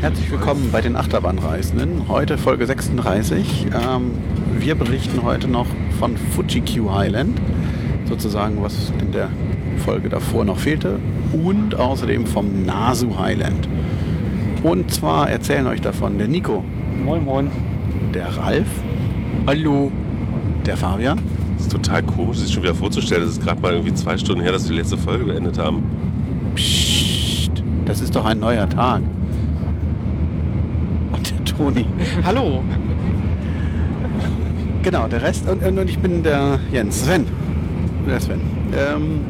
Herzlich willkommen bei den Achterbahnreisenden. Heute Folge 36. Ähm, wir berichten heute noch von Fuji Q Highland, sozusagen was in der Folge davor noch fehlte, und außerdem vom Nasu Highland. Und zwar erzählen euch davon der Nico, Moin, moin. der Ralf, Hallo. der Fabian Das ist total komisch, sich schon wieder vorzustellen. Das ist gerade mal irgendwie zwei Stunden her, dass wir die letzte Folge beendet haben. Psst, das ist doch ein neuer Tag. Toni. Hallo. Genau, der Rest und, und ich bin der Jens. Sven. Der Sven. Ähm,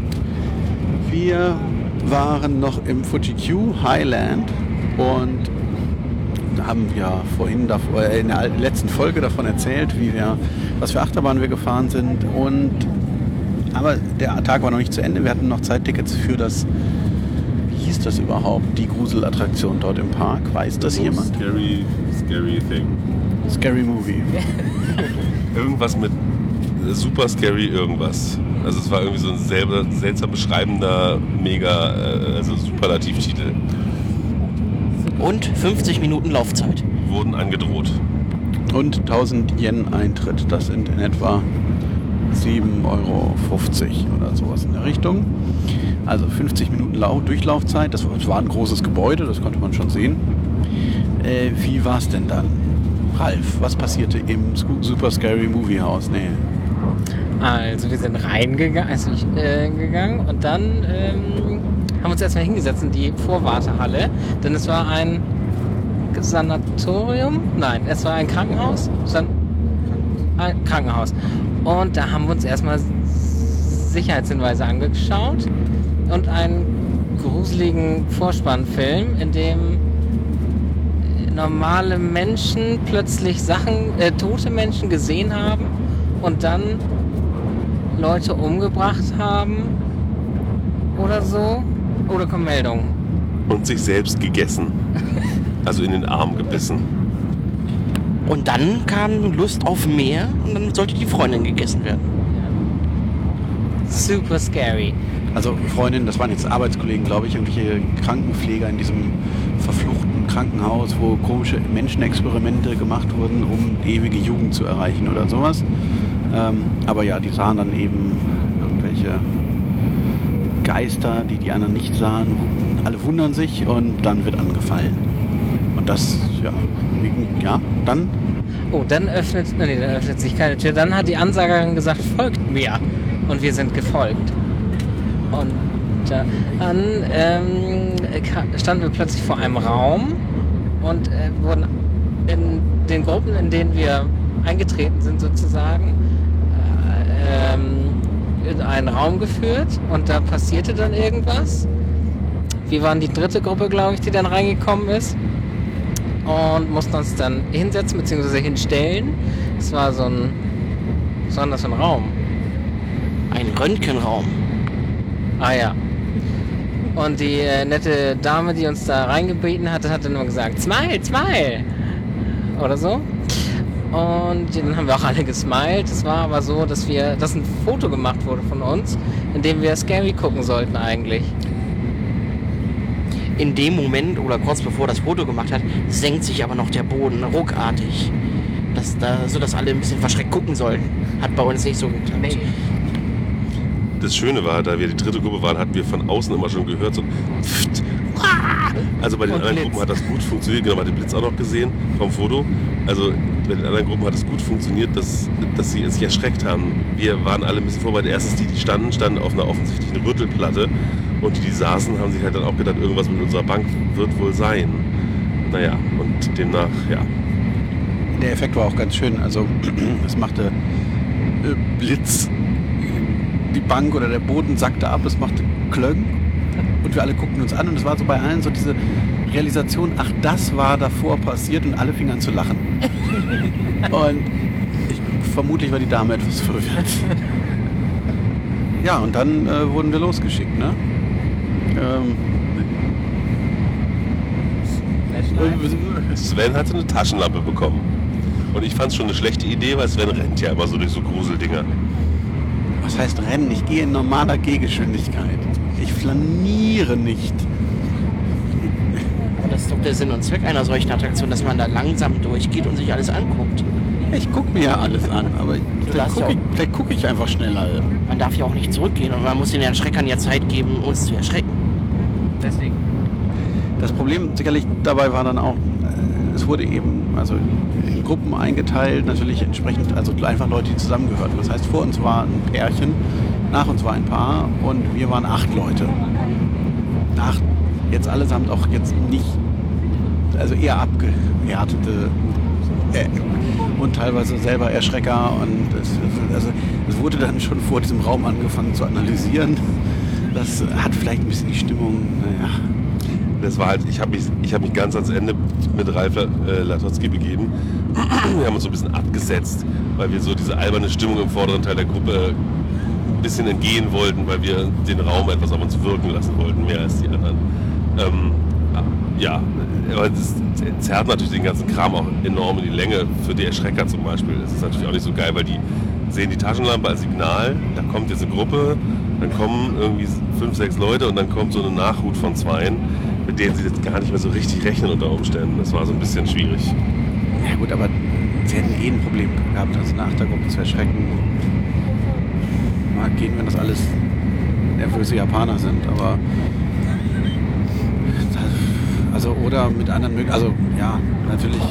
wir waren noch im Fuji Q Highland und haben ja vorhin davor, äh, in der letzten Folge davon erzählt, wie wir, was für Achterbahnen wir gefahren sind und aber der Tag war noch nicht zu Ende. Wir hatten noch Zeittickets für das, wie hieß das überhaupt, die Gruselattraktion dort im Park. Weiß das jemand? Scary, scary thing. Scary Movie. Irgendwas mit super scary irgendwas. Also es war irgendwie so ein selber, seltsam beschreibender, mega, äh, also Superlativtitel. Und 50 Minuten Laufzeit. Wurden angedroht. Und 1000 Yen Eintritt. Das sind in etwa 7,50 Euro oder sowas in der Richtung. Also 50 Minuten Lau Durchlaufzeit. Das war ein großes Gebäude, das konnte man schon sehen. Äh, wie es denn dann? Ralf, was passierte im Super Scary Movie House? Nee. Also wir sind reingegangen, also ich, äh, gegangen und dann ähm, haben uns erstmal hingesetzt in die Vorwartehalle, denn es war ein Sanatorium? Nein, es war ein Krankenhaus. San ein Krankenhaus. Und da haben wir uns erstmal Sicherheitshinweise angeschaut und einen gruseligen Vorspannfilm, in dem normale Menschen plötzlich Sachen, äh, tote Menschen gesehen haben und dann Leute umgebracht haben oder so. Oder kommen Meldungen? Und sich selbst gegessen. Also in den Arm gebissen. Und dann kam Lust auf mehr und dann sollte die Freundin gegessen werden. Super scary. Also Freundin, das waren jetzt Arbeitskollegen, glaube ich, irgendwelche Krankenpfleger in diesem Krankenhaus, wo komische Menschenexperimente gemacht wurden, um ewige Jugend zu erreichen oder sowas. Ähm, aber ja, die sahen dann eben irgendwelche Geister, die die anderen nicht sahen. Alle wundern sich und dann wird angefallen. Und das, ja, ja, dann Oh, dann öffnet, nee, dann öffnet sich keine Tür. Dann hat die Ansagerin gesagt, folgt mir. Und wir sind gefolgt. Und dann ähm, standen wir plötzlich vor einem Raum und äh, wurden in den Gruppen, in denen wir eingetreten sind sozusagen, äh, ähm, in einen Raum geführt und da passierte dann irgendwas. Wir waren die dritte Gruppe, glaube ich, die dann reingekommen ist und mussten uns dann hinsetzen bzw. hinstellen. Es war so ein, für ein Raum? Ein Röntgenraum. Ah ja. Und die äh, nette Dame, die uns da reingebeten hatte, hat dann nur gesagt, Smile, Smile! Oder so. Und dann haben wir auch alle gesmiled. Es war aber so, dass wir, dass ein Foto gemacht wurde von uns, in dem wir Scary gucken sollten eigentlich. In dem Moment oder kurz bevor das Foto gemacht hat, senkt sich aber noch der Boden ruckartig. Das, da, so dass alle ein bisschen verschreckt gucken sollten. Hat bei uns nicht so geklappt. Das Schöne war, da wir die dritte Gruppe waren, hatten wir von außen immer schon gehört, so ah. also bei den Und anderen Blitz. Gruppen hat das gut funktioniert, genau, man hat den Blitz auch noch gesehen vom Foto. Also bei den anderen Gruppen hat es gut funktioniert, dass, dass sie sich erschreckt haben. Wir waren alle ein bisschen vorbereitet. Erstens die, die standen, standen auf einer offensichtlichen Rüttelplatte und die, die saßen, haben sich halt dann auch gedacht, irgendwas mit unserer Bank wird wohl sein. Naja, und demnach, ja. Der Effekt war auch ganz schön. Also es machte äh, Blitz, die Bank oder der Boden sackte ab, es machte Klöng und wir alle guckten uns an und es war so bei allen so diese Realisation, ach das war davor passiert und alle fingen an zu lachen. und ich, vermutlich war die Dame etwas verwirrt. Ja, und dann äh, wurden wir losgeschickt, ne? Ähm, Sven hatte eine Taschenlampe bekommen. Und ich fand es schon eine schlechte Idee, weil Sven rennt ja immer so durch so Gruseldinger. Was heißt rennen? Ich gehe in normaler Gehgeschwindigkeit. Ich flaniere nicht. Aber das ist doch der Sinn und Zweck einer solchen Attraktion, dass man da langsam durchgeht und sich alles anguckt. Ich gucke mir ja alles an, aber vielleicht gucke ja ich, guck ich einfach schneller. Man darf ja auch nicht zurückgehen und man muss den Erschreckern ja Zeit geben, uns zu erschrecken. Deswegen. Das Problem sicherlich dabei war dann auch, es wurde eben also in Gruppen eingeteilt, natürlich entsprechend, also einfach Leute, die zusammengehörten. Das heißt, vor uns war ein Pärchen, nach uns war ein Paar und wir waren acht Leute. Acht, jetzt allesamt auch jetzt nicht, also eher abgehärtete äh, und teilweise selber Erschrecker und es, also, es wurde dann schon vor diesem Raum angefangen zu analysieren. Das hat vielleicht ein bisschen die Stimmung, naja, Das war halt, ich habe mich, ich hab mich ganz ans Ende mit Ralf äh, Latotzki begeben. Wir haben uns so ein bisschen abgesetzt, weil wir so diese alberne Stimmung im vorderen Teil der Gruppe ein bisschen entgehen wollten, weil wir den Raum etwas auf uns wirken lassen wollten, mehr als die anderen. Ähm, ja, aber das zerrt natürlich den ganzen Kram auch enorm in die Länge. Für die Erschrecker zum Beispiel. Das ist natürlich auch nicht so geil, weil die sehen die Taschenlampe als Signal, da kommt jetzt eine Gruppe, dann kommen irgendwie fünf, sechs Leute und dann kommt so eine Nachhut von zweien, mit denen sie jetzt gar nicht mehr so richtig rechnen unter Umständen. Das war so ein bisschen schwierig. Ja gut, aber sie hätten eh ein Problem gehabt, also nach der Gruppe zu erschrecken. Mag gehen, wenn das alles nervöse Japaner sind, aber also oder mit anderen Möglichkeiten, also ja, natürlich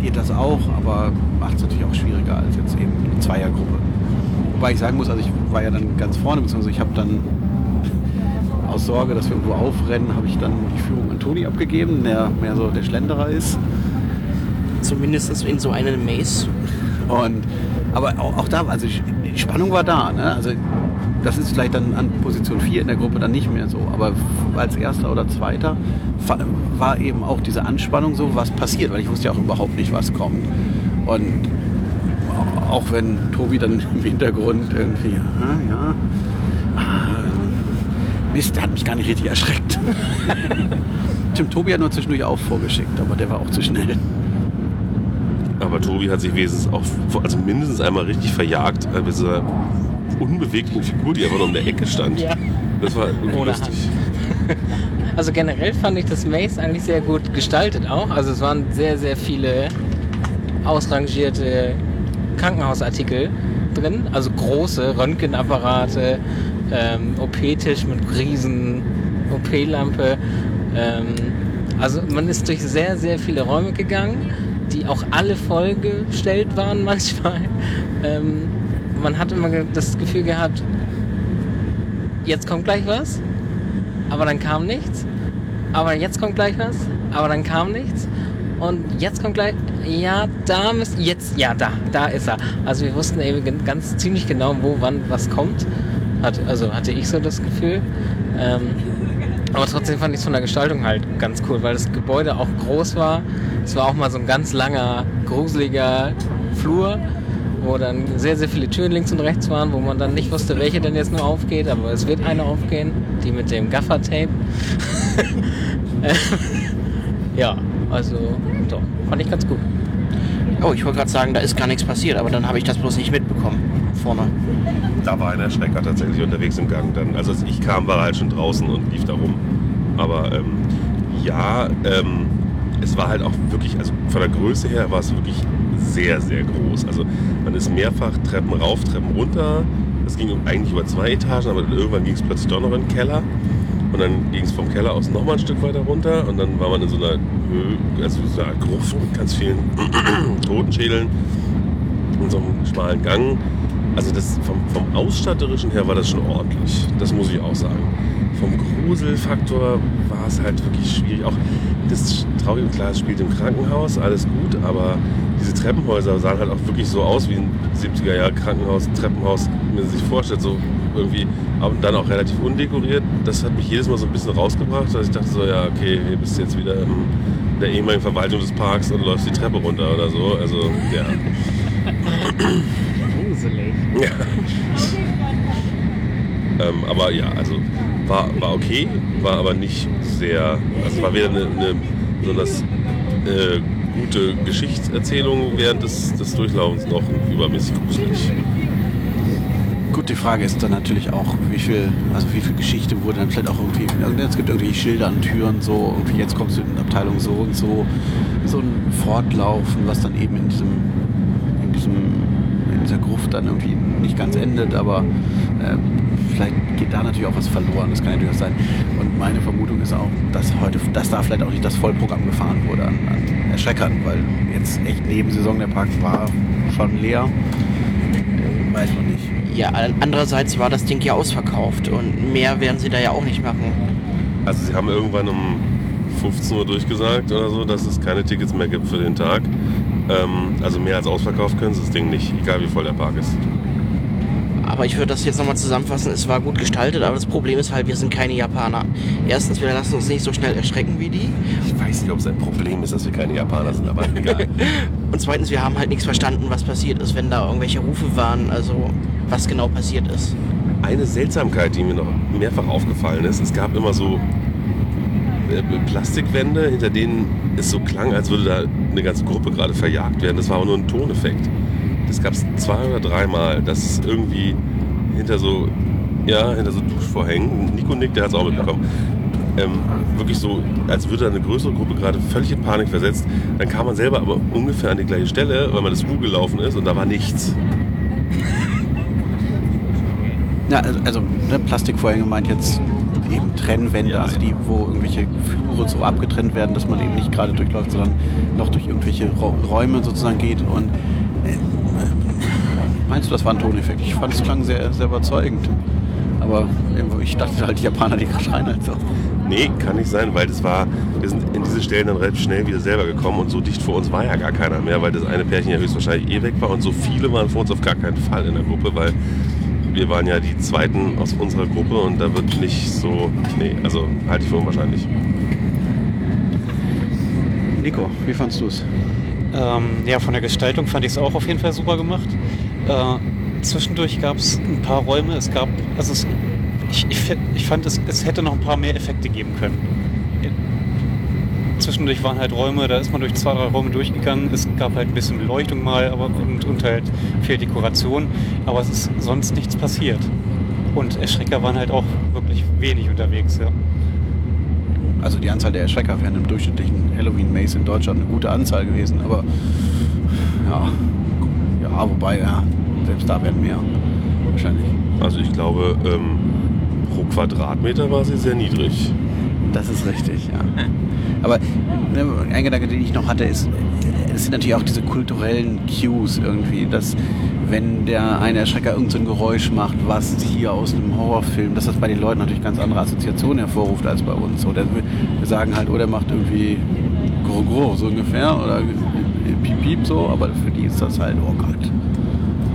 geht das auch, aber macht es natürlich auch schwieriger als jetzt eben eine Zweiergruppe. Wobei ich sagen muss, also ich war ja dann ganz vorne, beziehungsweise ich habe dann aus Sorge, dass wir irgendwo aufrennen, habe ich dann die Führung an Toni abgegeben, der mehr so der Schlenderer ist. Zumindest in so einem Maze. Und, aber auch, auch da, also die Spannung war da. Ne? Also das ist vielleicht dann an Position 4 in der Gruppe dann nicht mehr so. Aber als erster oder zweiter war eben auch diese Anspannung so, was passiert, weil ich wusste ja auch überhaupt nicht, was kommt. Und auch wenn Tobi dann im Hintergrund irgendwie, ja, ja, Mist, der hat mich gar nicht richtig erschreckt. Tim Tobi hat nur zwischendurch auch vorgeschickt, aber der war auch zu schnell. Aber Tobi hat sich wenigstens auch, also mindestens einmal richtig verjagt äh, mit dieser unbeweglichen Figur, die einfach nur um der Ecke stand. Ja. Das war Ohne lustig. Also generell fand ich das Maze eigentlich sehr gut gestaltet auch. Also es waren sehr, sehr viele ausrangierte Krankenhausartikel drin. Also große Röntgenapparate, ähm, OP-Tisch mit riesen OP-Lampe. Ähm, also man ist durch sehr, sehr viele Räume gegangen, die auch alle vollgestellt waren manchmal. Ähm, man hat immer das Gefühl gehabt, jetzt kommt gleich was aber dann kam nichts. Aber jetzt kommt gleich was, aber dann kam nichts. Und jetzt kommt gleich, ja, da müsst, jetzt, ja, da, da ist er. Also wir wussten eben ganz ziemlich genau, wo, wann, was kommt. Hat, also hatte ich so das Gefühl. Ähm, aber trotzdem fand ich es von der Gestaltung halt ganz cool, weil das Gebäude auch groß war. Es war auch mal so ein ganz langer, gruseliger Flur, wo dann sehr, sehr viele Türen links und rechts waren, wo man dann nicht wusste, welche denn jetzt nur aufgeht, aber es wird eine aufgehen, die mit dem Gaffer-Tape. ja, also doch, fand ich ganz gut. Oh, ich wollte gerade sagen, da ist gar nichts passiert, aber dann habe ich das bloß nicht mitbekommen. Vorne. Da war ein Erschrecker tatsächlich unterwegs im Gang dann. Also als ich kam, war er halt schon draußen und lief da rum. Aber ähm, ja, ähm, es war halt auch wirklich, also von der Größe her war es wirklich sehr, sehr groß. Also man ist mehrfach Treppen rauf, Treppen runter. Das ging eigentlich über zwei Etagen, aber irgendwann ging es plötzlich doch noch in den Keller. Und dann ging es vom Keller aus nochmal ein Stück weiter runter. Und dann war man in so einer also so einer Gruft mit ganz vielen Totenschädeln in so einem schmalen Gang. Also das vom, vom Ausstatterischen her war das schon ordentlich. Das muss ich auch sagen. Vom Gruselfaktor war es halt wirklich schwierig. Auch das Traurige, klar, spielt im Krankenhaus, alles gut, aber diese Treppenhäuser sahen halt auch wirklich so aus wie ein 70er Jahre Krankenhaus, Treppenhaus, wie man sich vorstellt, so irgendwie, aber dann auch relativ undekoriert. Das hat mich jedes Mal so ein bisschen rausgebracht, dass ich dachte so, ja, okay, hier bist du jetzt wieder in der ehemaligen Verwaltung des Parks und läufst die Treppe runter oder so. Also, ja. Ähm, aber ja, also war, war okay, war aber nicht sehr. Also war weder eine, eine besonders äh, gute Geschichtserzählung während des, des Durchlaufens noch übermäßig gruselig. Gut, die Frage ist dann natürlich auch, wie viel, also wie viel Geschichte wurde dann vielleicht auch irgendwie, also es gibt irgendwie Schilder an Türen, so, irgendwie jetzt kommst du in Abteilung so und so, so ein Fortlaufen, was dann eben in diesem, in diesem, dieser Gruft dann irgendwie nicht ganz endet, aber äh, vielleicht geht da natürlich auch was verloren, das kann ja durchaus sein. Und meine Vermutung ist auch, dass heute, dass da vielleicht auch nicht das Vollprogramm gefahren wurde an, an Erschreckern, weil jetzt echt Nebensaison der Park war schon leer. Weiß man nicht. Ja, andererseits war das Ding ja ausverkauft und mehr werden sie da ja auch nicht machen. Also sie haben irgendwann um 15 Uhr durchgesagt oder so, dass es keine Tickets mehr gibt für den Tag. Ähm, also mehr als ausverkauft können sie das Ding nicht, egal wie voll der Park ist. Aber ich würde das jetzt nochmal zusammenfassen. Es war gut gestaltet, aber das Problem ist halt, wir sind keine Japaner. Erstens, wir lassen uns nicht so schnell erschrecken wie die. Ich weiß nicht, ob es ein Problem ist, dass wir keine Japaner sind, aber egal. Und zweitens, wir haben halt nichts verstanden, was passiert ist, wenn da irgendwelche Rufe waren, also was genau passiert ist. Eine Seltsamkeit, die mir noch mehrfach aufgefallen ist, es gab immer so Plastikwände, hinter denen es so klang, als würde da eine ganze Gruppe gerade verjagt werden. Das war aber nur ein Toneffekt. Das gab es zwei oder dreimal, dass es irgendwie hinter so, ja, hinter so Duschvorhängen, Nico Nick, der hat es auch mitbekommen, ähm, wirklich so, als würde da eine größere Gruppe gerade völlig in Panik versetzt. Dann kam man selber aber ungefähr an die gleiche Stelle, weil man das U gelaufen ist und da war nichts. Ja, also, also ne, Plastikvorhänge meint jetzt eben Trennwände, Ja, also die, wo irgendwelche Flure so abgetrennt werden, dass man eben nicht gerade durchläuft, sondern noch durch irgendwelche Räume sozusagen geht. Und äh, meinst du, das war ein Toneffekt? Ich fand es klang sehr, sehr überzeugend. Aber ich dachte halt, die Japaner, die schreien halt so. Nee, kann nicht sein, weil das war, wir sind in diese Stellen dann relativ schnell wieder selber gekommen und so dicht vor uns war ja gar keiner mehr, weil das eine Pärchen ja höchstwahrscheinlich eh weg war und so viele waren vor uns auf gar keinen Fall in der Gruppe, weil wir waren ja die Zweiten aus unserer Gruppe und da wird nicht so, nee, also halte ich für unwahrscheinlich. Nico, wie fandst du es? Ähm, ja, von der Gestaltung fand ich es auch auf jeden Fall super gemacht. Äh, zwischendurch gab es ein paar Räume. Es gab, also es, ich, ich, ich fand, es, es hätte noch ein paar mehr Effekte geben können. Zwischendurch waren halt Räume, da ist man durch zwei, drei Räume durchgegangen. Es gab halt ein bisschen Beleuchtung mal, aber und, und halt viel Dekoration. Aber es ist sonst nichts passiert. Und Erschrecker waren halt auch wirklich wenig unterwegs, ja. Also die Anzahl der Erschrecker wären im durchschnittlichen Halloween-Maze in Deutschland eine gute Anzahl gewesen, aber ja, ja, wobei, ja, selbst da werden mehr. Wahrscheinlich. Also ich glaube, ähm, pro Quadratmeter war sie sehr niedrig. Das ist richtig, ja. Aber ne, ein Gedanke, den ich noch hatte, ist, es sind natürlich auch diese kulturellen Cues irgendwie, dass wenn der eine Erschrecker irgendein so Geräusch macht, was hier aus einem Horrorfilm, dass das bei den Leuten natürlich ganz andere Assoziationen hervorruft als bei uns. Oder wir sagen halt, oder macht irgendwie Gro Gro so ungefähr oder Piep Piep so, aber für die ist das halt, oh Gott.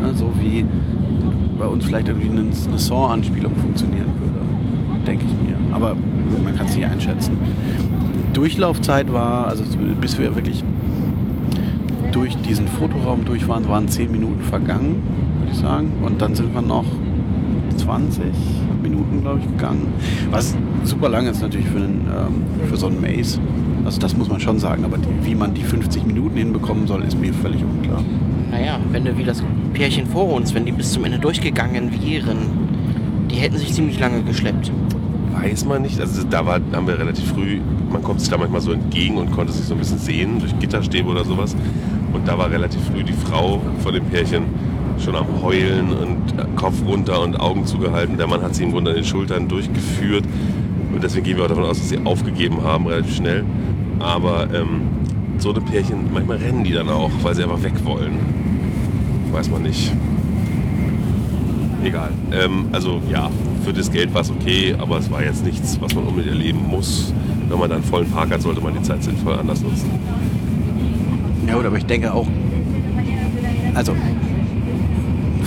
Ne, so wie bei uns vielleicht irgendwie eine, eine Saw-Anspielung funktionieren würde, denke ich mir. Aber man kann es nicht einschätzen. Durchlaufzeit war, also bis wir wirklich durch diesen Fotoraum durch waren, waren 10 Minuten vergangen, würde ich sagen. Und dann sind wir noch 20 Minuten, glaube ich, gegangen. Was super lang ist natürlich für, einen, ähm, für so einen Maze. Also das muss man schon sagen. Aber die, wie man die 50 Minuten hinbekommen soll, ist mir völlig unklar. Naja, wenn du wie das Pärchen vor uns, wenn die bis zum Ende durchgegangen wären, die hätten sich ziemlich lange geschleppt. Weiß man nicht. Also da war, haben wir relativ früh, man kommt sich da manchmal so entgegen und konnte sich so ein bisschen sehen durch Gitterstäbe oder sowas. Und da war relativ früh die Frau von dem Pärchen schon am Heulen und Kopf runter und Augen zugehalten. Der Mann hat sie im Grunde an den Schultern durchgeführt. Und deswegen gehen wir auch davon aus, dass sie aufgegeben haben, relativ schnell. Aber ähm, so eine Pärchen, manchmal rennen die dann auch, weil sie einfach weg wollen. Weiß man nicht. Egal. Ähm, also ja, für das Geld war es okay, aber es war jetzt nichts, was man unbedingt erleben muss. Wenn man dann vollen Park hat, sollte man die Zeit sinnvoll anders nutzen. Ja gut, aber ich denke auch, also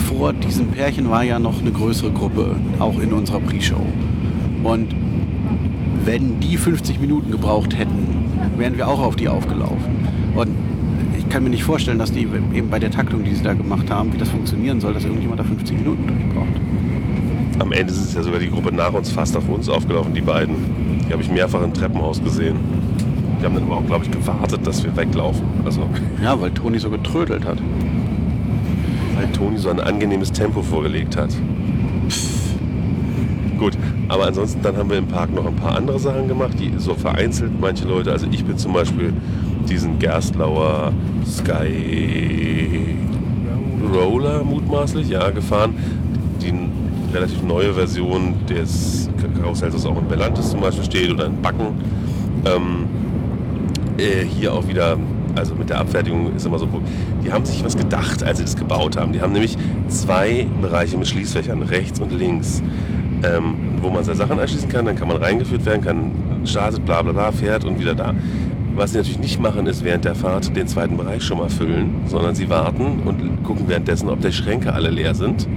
vor diesem Pärchen war ja noch eine größere Gruppe, auch in unserer Pre-Show. Und wenn die 50 Minuten gebraucht hätten, wären wir auch auf die aufgelaufen. Und ich kann mir nicht vorstellen, dass die eben bei der Taktung, die sie da gemacht haben, wie das funktionieren soll, dass irgendjemand da 50 Minuten durchbraucht. Am Ende ist es ja sogar die Gruppe nach uns fast auf uns aufgelaufen, die beiden. Die habe ich mehrfach im Treppenhaus gesehen. Die haben dann aber auch, glaube ich, gewartet, dass wir weglaufen. Also, Ja, weil Toni so getrödelt hat. weil Toni so ein angenehmes Tempo vorgelegt hat. Gut, aber ansonsten dann haben wir im Park noch ein paar andere Sachen gemacht, die so vereinzelt manche Leute, also ich bin zum Beispiel diesen Gerstlauer Sky Roller mutmaßlich, ja, gefahren. Die relativ neue Version des Karussells, das auch in Belantes zum Beispiel steht oder in Backen. Ähm, äh, hier auch wieder, also mit der Abfertigung ist immer so, die haben sich was gedacht, als sie das gebaut haben. Die haben nämlich zwei Bereiche mit Schließfächern, rechts und links, ähm, wo man seine Sachen anschließen kann, dann kann man reingeführt werden, kann startet, bla bla bla, fährt und wieder da. Was sie natürlich nicht machen, ist während der Fahrt den zweiten Bereich schon mal füllen, sondern sie warten und gucken währenddessen, ob die Schränke alle leer sind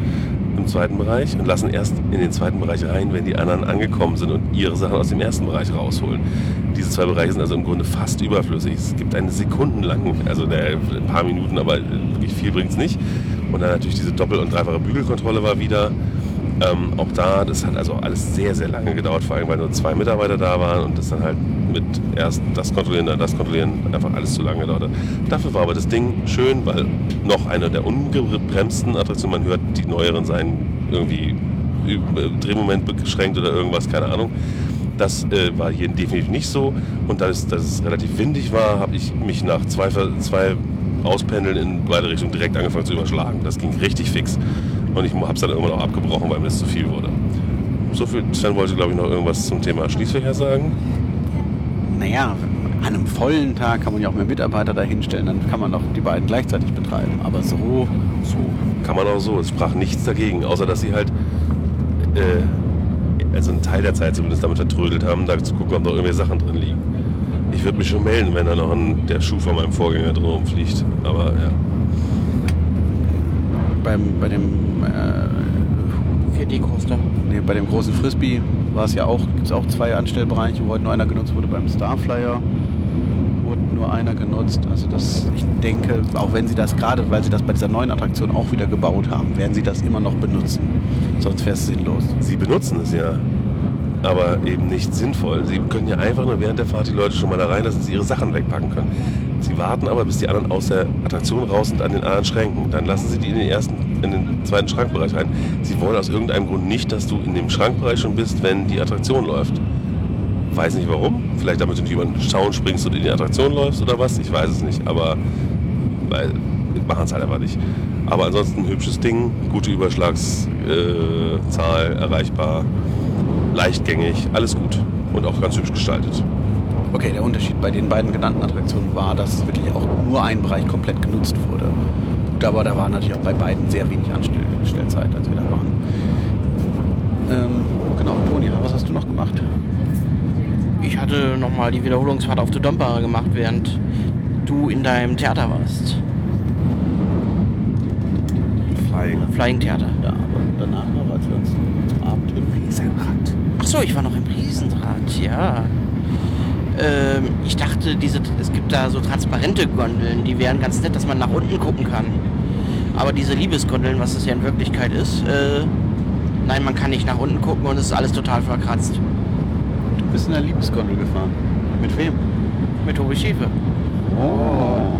im zweiten Bereich und lassen erst in den zweiten Bereich rein, wenn die anderen angekommen sind und ihre Sachen aus dem ersten Bereich rausholen. Diese zwei Bereiche sind also im Grunde fast überflüssig. Es gibt eine sekundenlang, also ein paar Minuten, aber wirklich viel bringt es nicht. Und dann natürlich diese doppel- und dreifache Bügelkontrolle war wieder. Ähm, auch da, das hat also alles sehr, sehr lange gedauert, vor allem weil nur zwei Mitarbeiter da waren und das dann halt mit erst das kontrollieren, dann das kontrollieren, einfach alles zu lange gedauert hat. Dafür war aber das Ding schön, weil noch eine der ungebremsten Attraktionen, man hört, die neueren seien irgendwie Drehmoment beschränkt oder irgendwas, keine Ahnung. Das äh, war hier definitiv nicht so. Und da es, dass es relativ windig war, habe ich mich nach zwei, zwei Auspendeln in beide Richtungen direkt angefangen zu überschlagen. Das ging richtig fix. Und ich habe es dann irgendwann auch abgebrochen, weil mir das zu viel wurde. So viel. Sven wollte, glaube ich, noch irgendwas zum Thema Schließfächer sagen. Naja, an einem vollen Tag kann man ja auch mehr Mitarbeiter dahinstellen, dann kann man auch die beiden gleichzeitig betreiben. Aber so, so. Kann man auch so. Es sprach nichts dagegen, außer dass sie halt äh, also einen Teil der Zeit zumindest damit vertrödelt haben, da zu gucken, ob noch irgendwelche Sachen drin liegen. Ich würde mich schon melden, wenn da noch ein, der Schuh von meinem Vorgänger drin rumfliegt. Aber ja. Beim, bei dem äh, 4D-Coaster. nee, bei dem großen Frisbee war es ja auch, gibt es auch zwei Anstellbereiche, wo heute nur einer genutzt wurde. Beim Starflyer wurde nur einer genutzt. Also das, ich denke, auch wenn sie das gerade, weil sie das bei dieser neuen Attraktion auch wieder gebaut haben, werden sie das immer noch benutzen. Sonst wäre es sinnlos. Sie benutzen es ja, aber eben nicht sinnvoll. Sie können ja einfach nur während der Fahrt die Leute schon mal da rein, dass sie ihre Sachen wegpacken können. Sie warten aber, bis die anderen aus der Attraktion raus sind an den anderen Schränken. Dann lassen sie die in den ersten, in den zweiten Schrankbereich rein. Sie wollen aus irgendeinem Grund nicht, dass du in dem Schrankbereich schon bist, wenn die Attraktion läuft. Weiß nicht warum. Vielleicht damit du nicht über den Zaun springst und in die Attraktion läufst oder was. Ich weiß es nicht. Aber weil machen es halt einfach nicht. Aber ansonsten hübsches Ding, gute Überschlagszahl, äh, erreichbar, leichtgängig, alles gut und auch ganz hübsch gestaltet. Okay, der Unterschied bei den beiden genannten Attraktionen war, dass wirklich auch nur ein Bereich komplett genutzt wurde. Gut, aber da war natürlich auch bei beiden sehr wenig Anstellzeit, als wir da waren. Ähm, genau, Toni, was hast du noch gemacht? Ich hatte nochmal die Wiederholungsfahrt auf der Domper gemacht, während du in deinem Theater warst. Flying. Flying Theater. Ja, aber danach noch, als wir uns Abend im Riesenrad. Achso, ich war noch im Riesenrad, ja. Ähm, ich dachte, diese, es gibt da so transparente Gondeln, die wären ganz nett, dass man nach unten gucken kann. Aber diese Liebesgondeln, was es ja in Wirklichkeit ist, äh, nein, man kann nicht nach unten gucken und es ist alles total verkratzt. Du bist in der Liebesgondel gefahren. Mit wem? Mit Tobi Schäfe. Oh.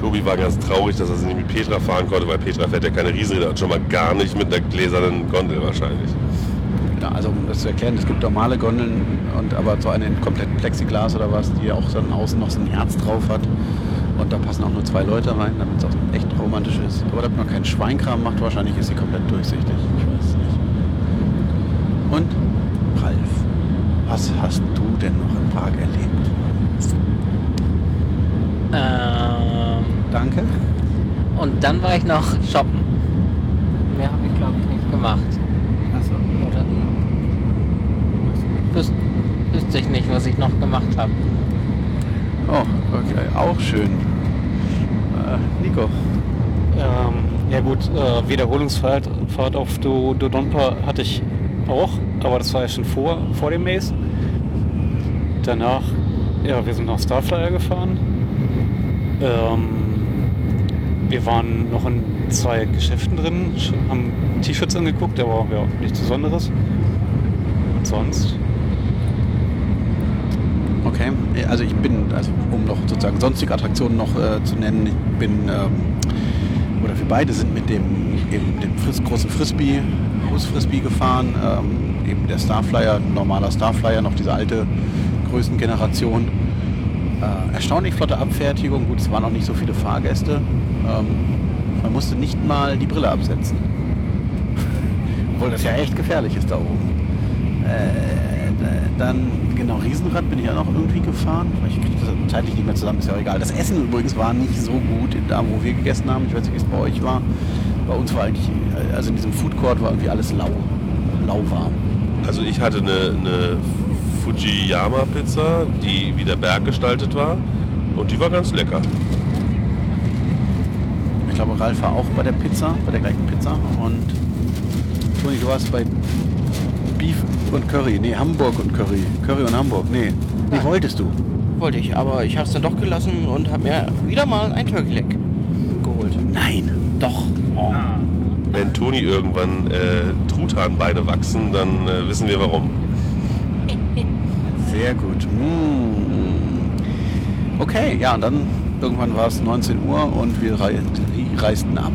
Tobi war ganz traurig, dass er sie nicht mit Petra fahren konnte, weil Petra fährt ja keine Riesenräder und schon mal gar nicht mit einer gläsernen Gondel wahrscheinlich. Ja, also um das zu erklären, es gibt normale Gondeln und aber so eine in komplett Plexiglas oder was, die auch dann außen noch so ein Herz drauf hat. Da passen auch nur zwei Leute rein, damit es auch echt romantisch ist. Aber damit man keinen Schweinkram macht, wahrscheinlich ist sie komplett durchsichtig. Ich weiß es nicht. Und Ralf, was hast du denn noch im Park erlebt? Ähm, Danke. und dann war ich noch shoppen. Mehr habe ich glaube ich nicht gemacht. Achso. Oder? Wüs wüsste ich nicht, was ich noch gemacht habe. Oh, okay, auch schön. Äh, Nico. Ähm, ja gut, äh, Wiederholungsfahrt Fahrt auf Do Dodonpa hatte ich auch, aber das war ja schon vor, vor dem Maze. Danach, ja, wir sind nach Starflyer gefahren. Ähm, wir waren noch in zwei Geschäften drin, haben T-Shirts angeguckt, aber ja, nichts Besonderes. Und sonst, Okay, also ich bin, also um noch sozusagen sonstige Attraktionen noch äh, zu nennen, ich bin, ähm, oder wir beide sind mit dem, eben dem Fris großen Frisbee, Bus-Frisbee gefahren. Ähm, eben der Starflyer, normaler Starflyer, noch diese alte Größengeneration. Äh, erstaunlich flotte Abfertigung. Gut, es waren auch nicht so viele Fahrgäste. Ähm, man musste nicht mal die Brille absetzen. Obwohl das ja echt gefährlich ist da oben. Äh, dann, genau, Riesenrad bin ich ja noch irgendwie gefahren. Ich kriege das zeitlich nicht mehr zusammen, ist ja auch egal. Das Essen übrigens war nicht so gut, da wo wir gegessen haben. Ich weiß nicht, wie es bei euch war. Bei uns war eigentlich, also in diesem Food Court war irgendwie alles lau, lauwarm. Also ich hatte eine, eine Fujiyama-Pizza, die wie der Berg gestaltet war. Und die war ganz lecker. Ich glaube, Ralf war auch bei der Pizza, bei der gleichen Pizza. Und Toni, du warst bei Beef und Curry. Nee, Hamburg und Curry. Curry und Hamburg. Nee. Wie Ja. wolltest du? Wollte ich, aber ich habe es dann doch gelassen und habe mir wieder mal ein Turkey Leg geholt. Nein. Doch. Oh. Wenn Toni irgendwann äh, Truthahnbeine wachsen, dann äh, wissen wir warum. Sehr gut. Mm. Okay, ja, und dann irgendwann war es 19 Uhr und wir rei reisten ab.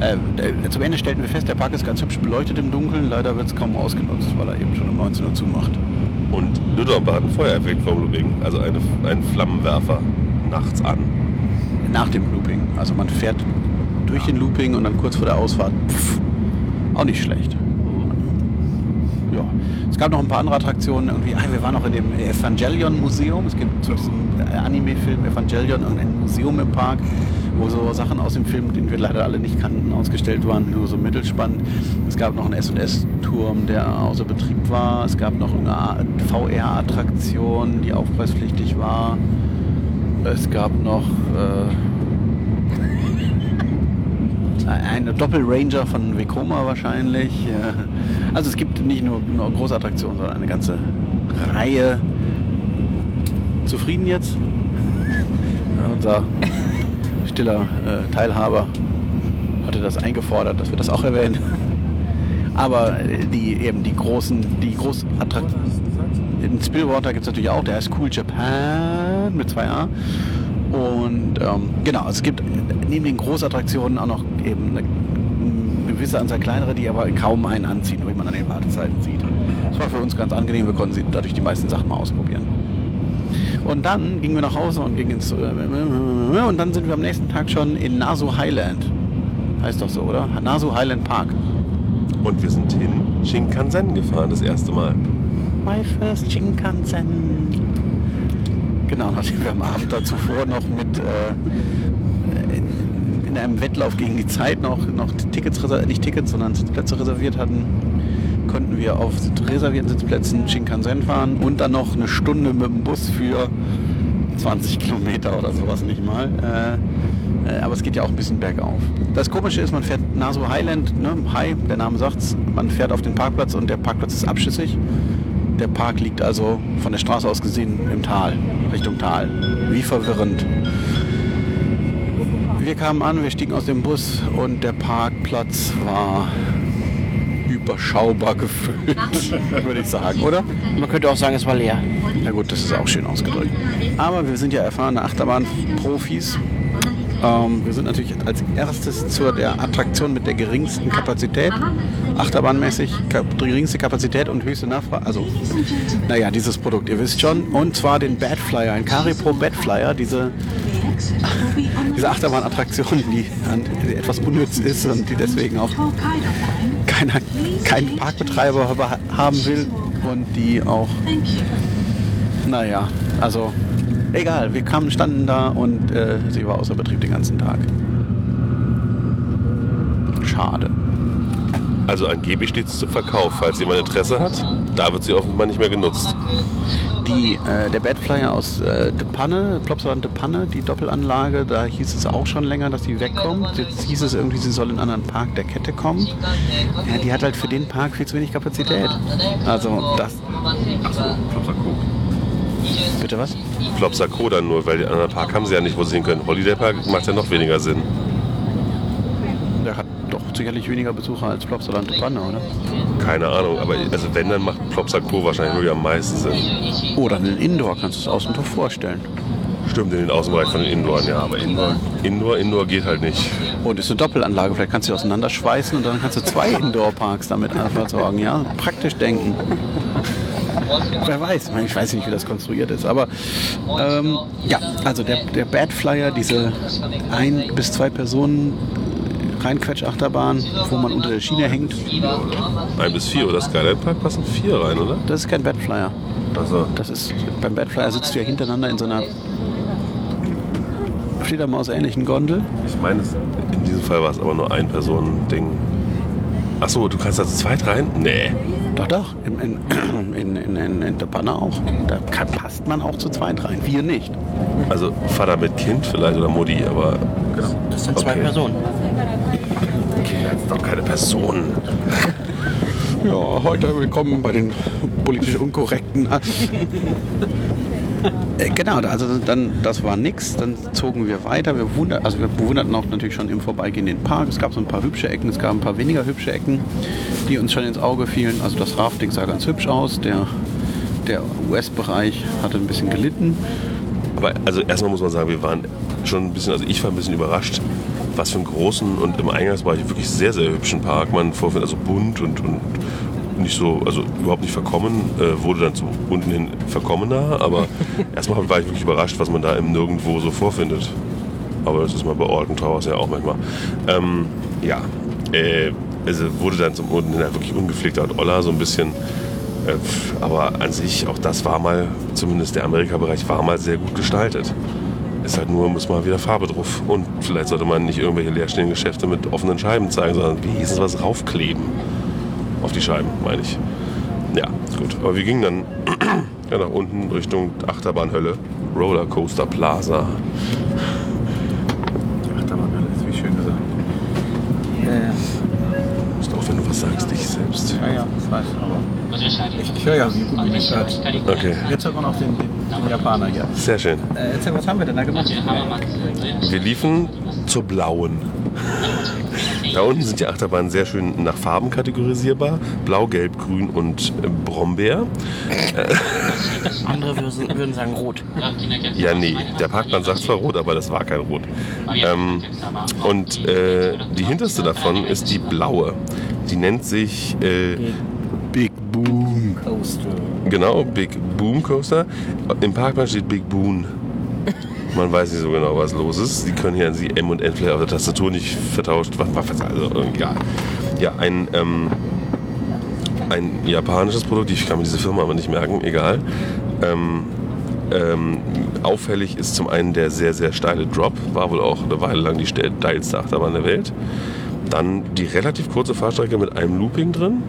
Äh, zum Ende stellten wir fest, der Park ist ganz hübsch beleuchtet im Dunkeln. Leider wird es kaum ausgenutzt, weil er eben schon um 19 Uhr zumacht. Und Lüdorp hat einen Feuereffekt vom Looping, also eine, einen Flammenwerfer nachts an. Nach dem Looping. Also man fährt durch den Looping und dann kurz vor der Ausfahrt. Pff, auch nicht schlecht. Ja. Es gab noch ein paar andere Attraktionen. Irgendwie, ah, wir waren noch in dem Evangelion Museum. Es gibt zu diesem äh, Anime-Film Evangelion ein Museum im Park, wo so Sachen aus dem Film, den wir leider alle nicht kannten, ausgestellt waren, nur so mittelspannend. Es gab noch einen S&S-Turm, der außer Betrieb war. Es gab noch eine VR-Attraktion, die aufpreispflichtig war. Es gab noch äh, eine Doppelranger von Vekoma wahrscheinlich. Also es gibt nicht nur, nur große Attraktionen, sondern eine ganze Reihe. Zufrieden jetzt? Ja, unser stiller äh, Teilhaber hatte das eingefordert, dass wir das auch erwähnen. Aber äh, die eben die großen, die Großattraktionen. In Spillwater gibt es natürlich auch, der heißt Cool Japan mit 2A. Und ähm, genau, also es gibt neben den Großattraktionen auch noch eben eine, eine gewisse Anzahl kleinere, die aber kaum einen anziehen, wie man an den Wartezeiten sieht. Das war für uns ganz angenehm, wir konnten sie dadurch die meisten Sachen mal ausprobieren. Und dann gingen wir nach Hause und gingen ins äh, und dann sind wir am nächsten Tag schon in Nasu Highland. Heißt doch so, oder? Nasu Highland Park. Und wir sind hin Shinkansen gefahren, das erste Mal. My first Shinkansen. Genau, nachdem wir am Abend da zuvor noch mit äh, in, in einem Wettlauf gegen die Zeit noch, noch Tickets, nicht Tickets, sondern Sitzplätze reserviert hatten, konnten wir auf reservierten Sitzplätzen Shinkansen fahren und dann noch eine Stunde mit dem Bus für 20 Kilometer oder sowas nicht mal. Äh, äh, aber es geht ja auch ein bisschen bergauf. Das Komische ist, man fährt Naso Highland, ne? High, der Name sagt's, man fährt auf den Parkplatz und der Parkplatz ist abschüssig. Der Park liegt also von der Straße aus gesehen im Tal, Richtung Tal. Wie verwirrend. Wir kamen an, wir stiegen aus dem Bus und der Parkplatz war überschaubar gefüllt, würde ich sagen, oder? Man könnte auch sagen, es war leer. Na gut, das ist auch schön ausgedrückt. Aber wir sind ja erfahrene Achterbahn-Profis. Ähm, wir sind natürlich als erstes zu der Attraktion mit der geringsten Kapazität, achterbahnmäßig, kap die geringste Kapazität und höchste Nachfrage. Also, naja, dieses Produkt, ihr wisst schon. Und zwar den Badflyer, ein Caripro Badflyer, diese, diese Achterbahnattraktion, die, an- die etwas unnütz ist und die deswegen auch keiner, kein Parkbetreiber ha- haben will und die auch naja, also egal, wir kamen, standen da und äh, sie war außer Betrieb den ganzen Tag. Schade. Also angeblich steht es zum Verkauf, falls jemand Interesse hat. Da wird sie offenbar nicht mehr genutzt. Die, äh, der Badflyer aus äh, De Panne, Plopsaland De Panne, die Doppelanlage, da hieß es auch schon länger, dass die wegkommt. Jetzt hieß es irgendwie, sie soll in einen anderen Park der Kette kommen. Ja, die hat halt für den Park viel zu wenig Kapazität. Also das. Achso, Flopsaco. Bitte was? Flopsaco dann nur, weil den anderen Park haben sie ja nicht, wo sie hin können. Holiday Park macht ja noch weniger Sinn. Sicherlich weniger Besucher als Plopsaland Panne, oder? Keine Ahnung, aber also wenn, dann macht Flopsaco wahrscheinlich wirklich am meisten Sinn. Oder einen Indoor kannst du es außen doch vorstellen. Stimmt, in den Außenbereich von den Indoren, ja. Aber Indoor, Indoor, Indoor geht halt nicht. Oh, das ist eine Doppelanlage. Vielleicht kannst du die auseinanderschweißen und dann kannst du zwei Indoor-Parks damit versorgen. Ja, praktisch denken. Wer weiß, ich weiß nicht, wie das konstruiert ist. Aber ähm, ja, also der, der Bad Flyer, diese ein bis zwei Personen Reinquetsch-Achterbahn, wo man unter der Schiene hängt, Ein bis vier, oder Skyline Park passen vier rein, oder? das ist kein Bad Flyer. Also, Das ist, beim Bad Flyer sitzt du ja hintereinander in so einer Fledermaus-ähnlichen Gondel. ich meine, in diesem Fall war es aber nur ein Personen-Ding. Achso, du kannst da zu zweit rein? Nee. Doch, doch, in, in, in, in, in, in der Banner auch. Da kann, passt man auch zu zweit rein. Wir nicht. Also Vater mit Kind vielleicht oder Mutti, aber Das sind zwei Okay. Personen. Sind doch keine Personen. Ja, heute willkommen bei den politisch Unkorrekten. Äh, Genau, also dann, das war nix. Dann zogen wir weiter. Wir, wunder, also wir bewunderten auch natürlich schon im Vorbeigehen den Park. Es gab so ein paar hübsche Ecken, es gab ein paar weniger hübsche Ecken, die uns schon ins Auge fielen. Also das Rafting sah ganz hübsch aus. Der, der US-Bereich hatte ein bisschen gelitten. Aber also erstmal muss man sagen, wir waren schon ein bisschen, also ich war ein bisschen überrascht, was für einen großen und im Eingangsbereich wirklich sehr, sehr hübschen Park man vorfindet. Also bunt und, und nicht so, also überhaupt nicht verkommen, äh, wurde dann zum unten hin verkommener, aber erstmal war ich wirklich überrascht, was man da im Nirgendwo so vorfindet. Aber das ist mal bei Alton Towers ja auch manchmal. Ähm, ja, äh, also wurde dann zum unten hin halt wirklich ungepflegter und Oller so ein bisschen. Äh, aber an sich, auch das war mal, zumindest der Amerika-Bereich, war mal sehr gut gestaltet. Ist halt nur, muss mal wieder Farbe drauf. Und vielleicht sollte man nicht irgendwelche leerstehenden Geschäfte mit offenen Scheiben zeigen, sondern wenigstens was raufkleben. Auf die Scheiben, meine ich. Ja, gut. Aber wir gingen dann ja, nach unten Richtung Achterbahnhölle. Rollercoaster Plaza. Achterbahnhölle ist wie schön gesagt. Ist auch, wenn du was sagst, dich selbst. Ja, ja, ich weiß, aber ich, ich höre ja, wie gut mich hört. Okay, Jetzt hört man auch den, den, den Japaner hier. sehr schön. Äh, erzähl, was haben wir denn da gemacht? Wir liefen zur blauen. Da unten sind die Achterbahnen sehr schön nach Farben kategorisierbar. Blau, Gelb, Grün und äh, Brombeer. Andere würden, sagen rot. Ja, nee, der Parkplan sagt zwar rot, aber das war kein Rot. Ähm, und äh, die hinterste davon ist die blaue. Die nennt sich äh, Boom. genau Big Boom Coaster. Im Parkplan steht Big Boon. Man weiß nicht so genau, was los ist. Die können hier die M und N vielleicht auf der Tastatur nicht vertauscht. Also egal. Ja, ein, ähm, ein japanisches Produkt. Ich kann mir diese Firma aber nicht merken. Egal. Ähm, ähm, auffällig ist zum einen der sehr, sehr steile Drop. War wohl auch eine Weile lang die steilste Achterbahn der Welt. Dann die relativ kurze Fahrstrecke mit einem Looping drin.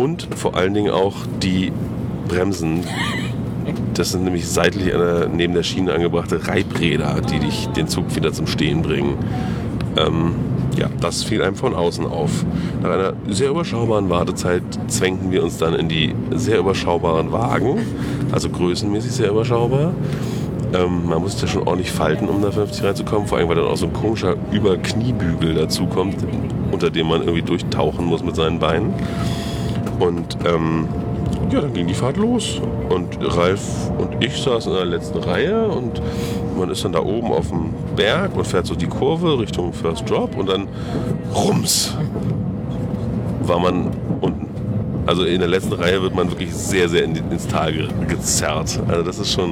Und vor allen Dingen auch die Bremsen. Das sind nämlich seitlich eine, neben der Schiene angebrachte Reibräder, die dich den Zug wieder zum Stehen bringen. Ähm, ja, das fiel einem von außen auf. Nach einer sehr überschaubaren Wartezeit zwängten wir uns dann in die sehr überschaubaren Wagen, also größenmäßig sehr überschaubar. Ähm, man musste schon ordentlich falten, um da 50 reinzukommen, vor allem weil dann auch so ein komischer Überkniebügel dazu kommt, unter dem man irgendwie durchtauchen muss mit seinen Beinen. Und ähm, ja, dann ging die Fahrt los. Und Ralf und ich saßen in der letzten Reihe und man ist dann da oben auf dem Berg und fährt so die Kurve Richtung First Drop und dann rums war man unten. Also in der letzten Reihe wird man wirklich sehr, sehr in, ins Tal ge gezerrt. Also das ist schon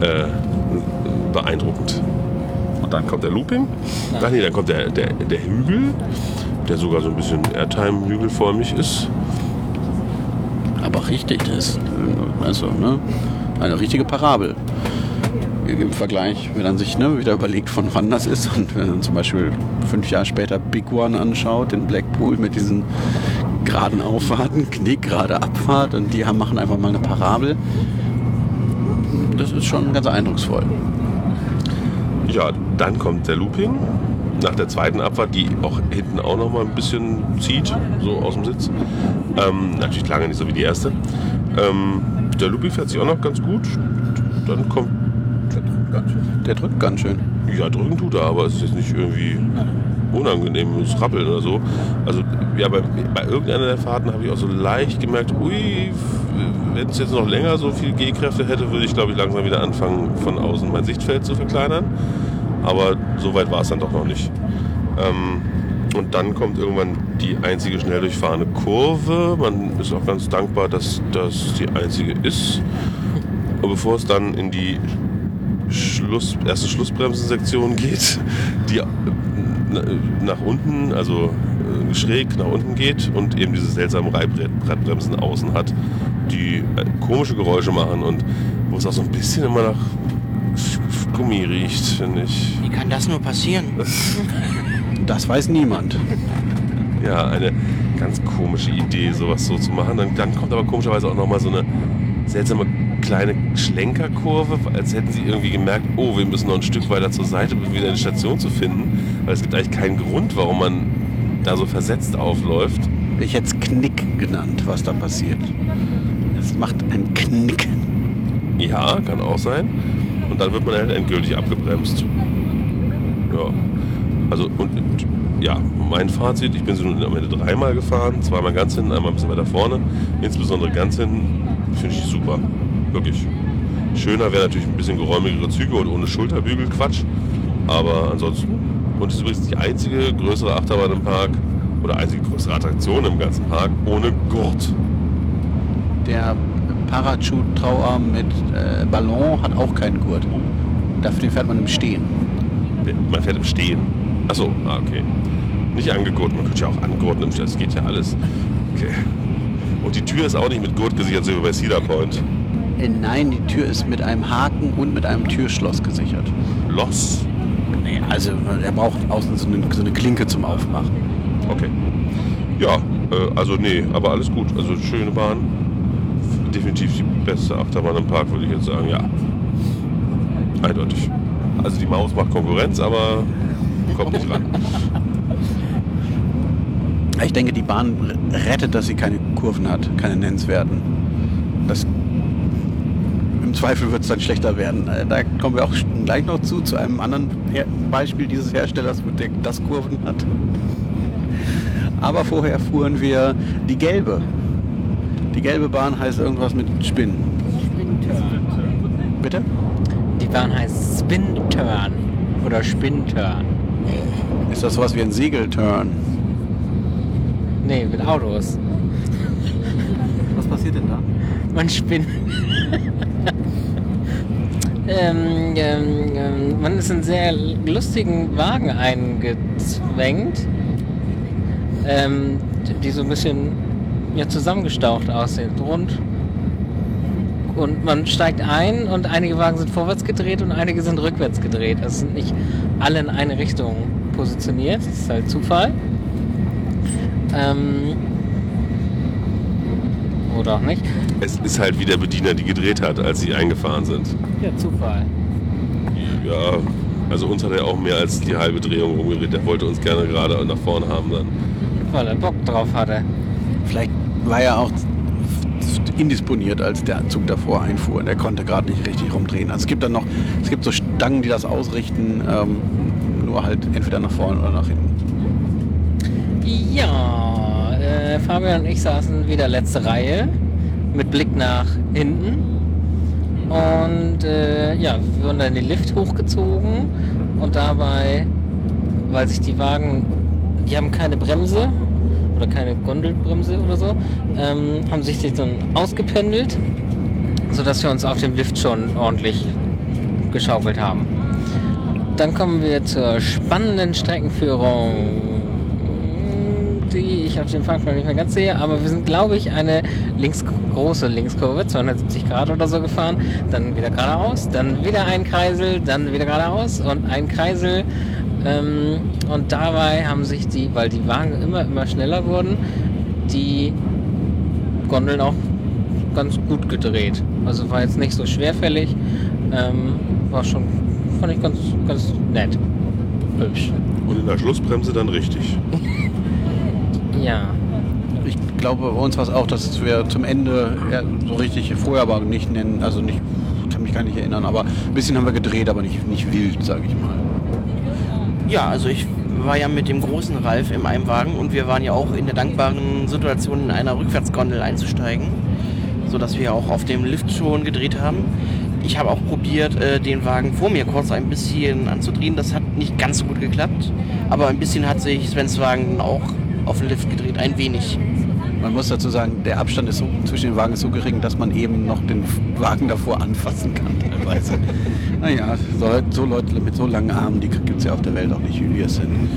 äh, beeindruckend. Und dann kommt der Looping. Ach nee, dann kommt der, der, der Hügel, der sogar so ein bisschen Airtime-hügelförmig ist. Aber richtig ist. Also, ne? Eine richtige Parabel. Im Vergleich, wenn man sich ne, wieder überlegt, von wann das ist und wenn man zum Beispiel fünf Jahre später Big One anschaut, den Blackpool mit diesen geraden Auffahrten, knickgerade Abfahrt und die haben, machen einfach mal eine Parabel. Das ist schon ganz eindrucksvoll. Ja, dann kommt der Looping. Nach der zweiten Abfahrt, die auch hinten auch noch mal ein bisschen zieht, so aus dem Sitz. Ähm, natürlich lange nicht so wie die erste. Ähm, der Looping fährt sich auch noch ganz gut. Dann kommt, Der drückt ganz schön. Ja, drücken tut er, aber es ist jetzt nicht irgendwie unangenehmes Rappeln oder so. Also ja, bei, bei irgendeiner der Fahrten habe ich auch so leicht gemerkt, ui, wenn es jetzt noch länger so viel G-Kräfte hätte, würde ich glaube ich langsam wieder anfangen, von außen mein Sichtfeld zu verkleinern. Aber so weit war es dann doch noch nicht. Ähm, und dann kommt irgendwann die einzige schnell durchfahrende Kurve. Man ist auch ganz dankbar, dass das die einzige ist. Und bevor es dann in die Schluss, erste Schlussbremsensektion geht, die äh, nach unten, also äh, schräg nach unten geht und eben diese seltsamen Reibradbremsen außen hat, die äh, komische Geräusche machen und wo es auch so ein bisschen immer nach Gummi riecht, finde ich. Wie kann das nur passieren? Das weiß niemand. Ja, eine ganz komische Idee, sowas so zu machen. Dann, dann kommt aber komischerweise auch nochmal so eine seltsame kleine Schlenkerkurve, als hätten sie irgendwie gemerkt, oh, wir müssen noch ein Stück weiter zur Seite, um wieder eine Station zu finden. Weil es gibt eigentlich keinen Grund, warum man da so versetzt aufläuft. Ich hätte es Knick genannt, was da passiert. Es macht einen Knick. Ja, kann auch sein. Und dann wird man halt endgültig abgebremst. Ja. Also, und ja, mein Fazit, ich bin so am Ende dreimal gefahren, zweimal ganz hinten, einmal ein bisschen weiter vorne. Insbesondere ganz hinten finde ich super. Wirklich. Schöner wäre natürlich ein bisschen geräumigere Züge und ohne Schulterbügel, Quatsch. Aber ansonsten, und es ist übrigens die einzige größere Achterbahn im Park oder einzige größere Attraktion im ganzen Park ohne Gurt. Der Parachute-Trauarm mit äh, Ballon hat auch keinen Gurt. Dafür fährt man im Stehen. Man fährt im Stehen. Achso, ah, okay. Nicht angegurtet, man könnte ja auch angurten im Stehen, das geht ja alles. Okay. Und die Tür ist auch nicht mit Gurt gesichert, so wie bei Cedar Point. Äh, nein, die Tür ist mit einem Haken und mit einem Türschloss gesichert. Loss? Nee, also er braucht außen so eine, so eine Klinke zum Aufmachen. Okay. Ja, äh, also nee, aber alles gut. Also schöne Bahn. Definitiv die beste Achterbahn im Park, würde ich jetzt sagen, ja. Eindeutig. Also die Maus macht Konkurrenz, aber kommt nicht ran. Ich denke, die Bahn rettet, dass sie keine Kurven hat, keine nennenswerten. Das Im Zweifel wird es dann schlechter werden. Äh, Da kommen wir auch gleich noch zu, zu einem anderen Her Beispiel dieses Herstellers, der das Kurven hat. Aber vorher fuhren wir die gelbe. Die gelbe Bahn heißt irgendwas mit Spin. Bitte? Die Bahn heißt Spin Turn oder Spin Turn. Ist das sowas wie ein Segelturn? Nee, mit Autos. Was passiert denn da? Man spinnt. ähm, ähm, ähm, man ist in sehr lustigen Wagen eingezwängt, ähm, die so ein bisschen ja, zusammengestaucht aussehen, rund. Und man steigt ein und einige Wagen sind vorwärts gedreht und einige sind rückwärts gedreht. Also sind nicht alle in eine Richtung positioniert. Das ist halt Zufall. Ähm, oder auch nicht. Es ist halt wie der Bediener die gedreht hat, als sie eingefahren sind. Ja, Zufall. Ja, also uns hat er auch mehr als die halbe Drehung rumgedreht. Der wollte uns gerne gerade nach vorne haben dann. Weil er Bock drauf hatte. Vielleicht war er auch indisponiert, als der Zug davor einfuhr. Der konnte gerade nicht richtig rumdrehen. Also es gibt dann noch, es gibt so Stangen, die das ausrichten, ähm, nur halt entweder nach vorne oder nach hinten. Ja, äh, Fabian und ich saßen wieder letzte Reihe mit Blick nach hinten. Und äh, ja, wir wurden dann in den Lift hochgezogen und dabei, weil sich die Wagen, die haben keine Bremse oder keine Gondelbremse oder so, ähm, haben sich die dann ausgependelt, sodass wir uns auf dem Lift schon ordentlich geschaufelt haben. Dann kommen wir zur spannenden Streckenführung, die ich auf dem Fahrplan nicht mehr ganz sehe, aber wir sind, glaube ich, eine links, große Linkskurve, 270 Grad oder so gefahren, dann wieder geradeaus, dann wieder ein Kreisel, dann wieder geradeaus und ein Kreisel. Ähm, und dabei haben sich die, weil die Wagen immer, immer schneller wurden, die Gondeln auch ganz gut gedreht. Also war jetzt nicht so schwerfällig, ähm, war schon, fand ich ganz, ganz nett. Hübsch. Und in der Schlussbremse dann richtig. Ja. Ich glaube, bei uns war es auch, dass wir zum Ende ja, so richtig vorher aber nicht nennen, also nicht, ich kann mich gar nicht erinnern, aber ein bisschen haben wir gedreht, aber nicht, nicht wild, sage ich mal. Ja, also ich war ja mit dem großen Ralf in einem Wagen und wir waren ja auch in der dankbaren Situation, in einer Rückwärtsgondel einzusteigen, sodass wir auch auf dem Lift schon gedreht haben. Ich habe auch probiert, äh, den Wagen vor mir kurz ein bisschen anzudrehen. Das hat nicht ganz so gut geklappt, aber ein bisschen hat sich Svens Wagen auch auf den Lift gedreht, ein wenig. Man muss dazu sagen, der Abstand ist so, zwischen den Wagen ist so gering, dass man eben noch den Wagen davor anfassen kann teilweise. naja, so, so Leute mit so langen Armen, die gibt es ja auf der Welt auch nicht, wie wir es sind.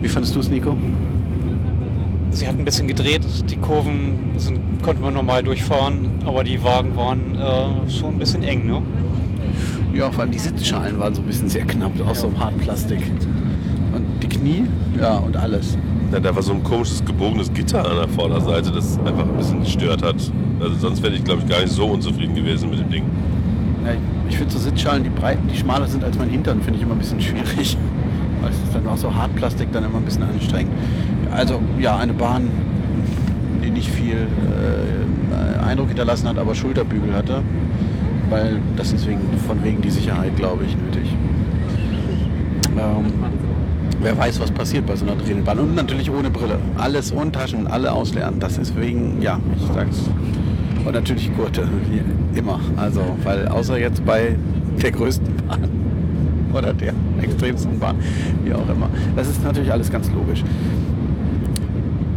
Wie fandest du es, Nico? Sie hat ein bisschen gedreht, die Kurven sind, konnte man normal durchfahren, aber die Wagen waren äh, schon ein bisschen eng, ne? Ja, vor allem die Sitzschalen waren so ein bisschen sehr knapp, aus so einem Hartplastik. Und die Knie, ja, und alles. Ja, da war so ein komisches gebogenes Gitter an der Vorderseite, das einfach ein bisschen gestört hat. Also sonst wäre ich, glaube ich, gar nicht so unzufrieden gewesen mit dem Ding. Ja, ich finde so Sitzschalen, die breiten, die schmaler sind als mein Hintern, finde ich immer ein bisschen schwierig. Weil es ist dann auch so Hartplastik dann immer ein bisschen anstrengend. Also ja, eine Bahn, die nicht viel äh, Eindruck hinterlassen hat, aber Schulterbügel hatte. Weil das ist wegen, von wegen die Sicherheit, glaube ich, nötig. Ähm, wer weiß, was passiert bei so einer drehenden Bahn. Und natürlich ohne Brille. Alles ohne Taschen, alle auslernen. Das ist wegen, ja, ich sag's. Und natürlich Gurte, wie immer. Also, weil außer jetzt bei der größten Bahn oder der extremsten Bahn, wie auch immer. Das ist natürlich alles ganz logisch.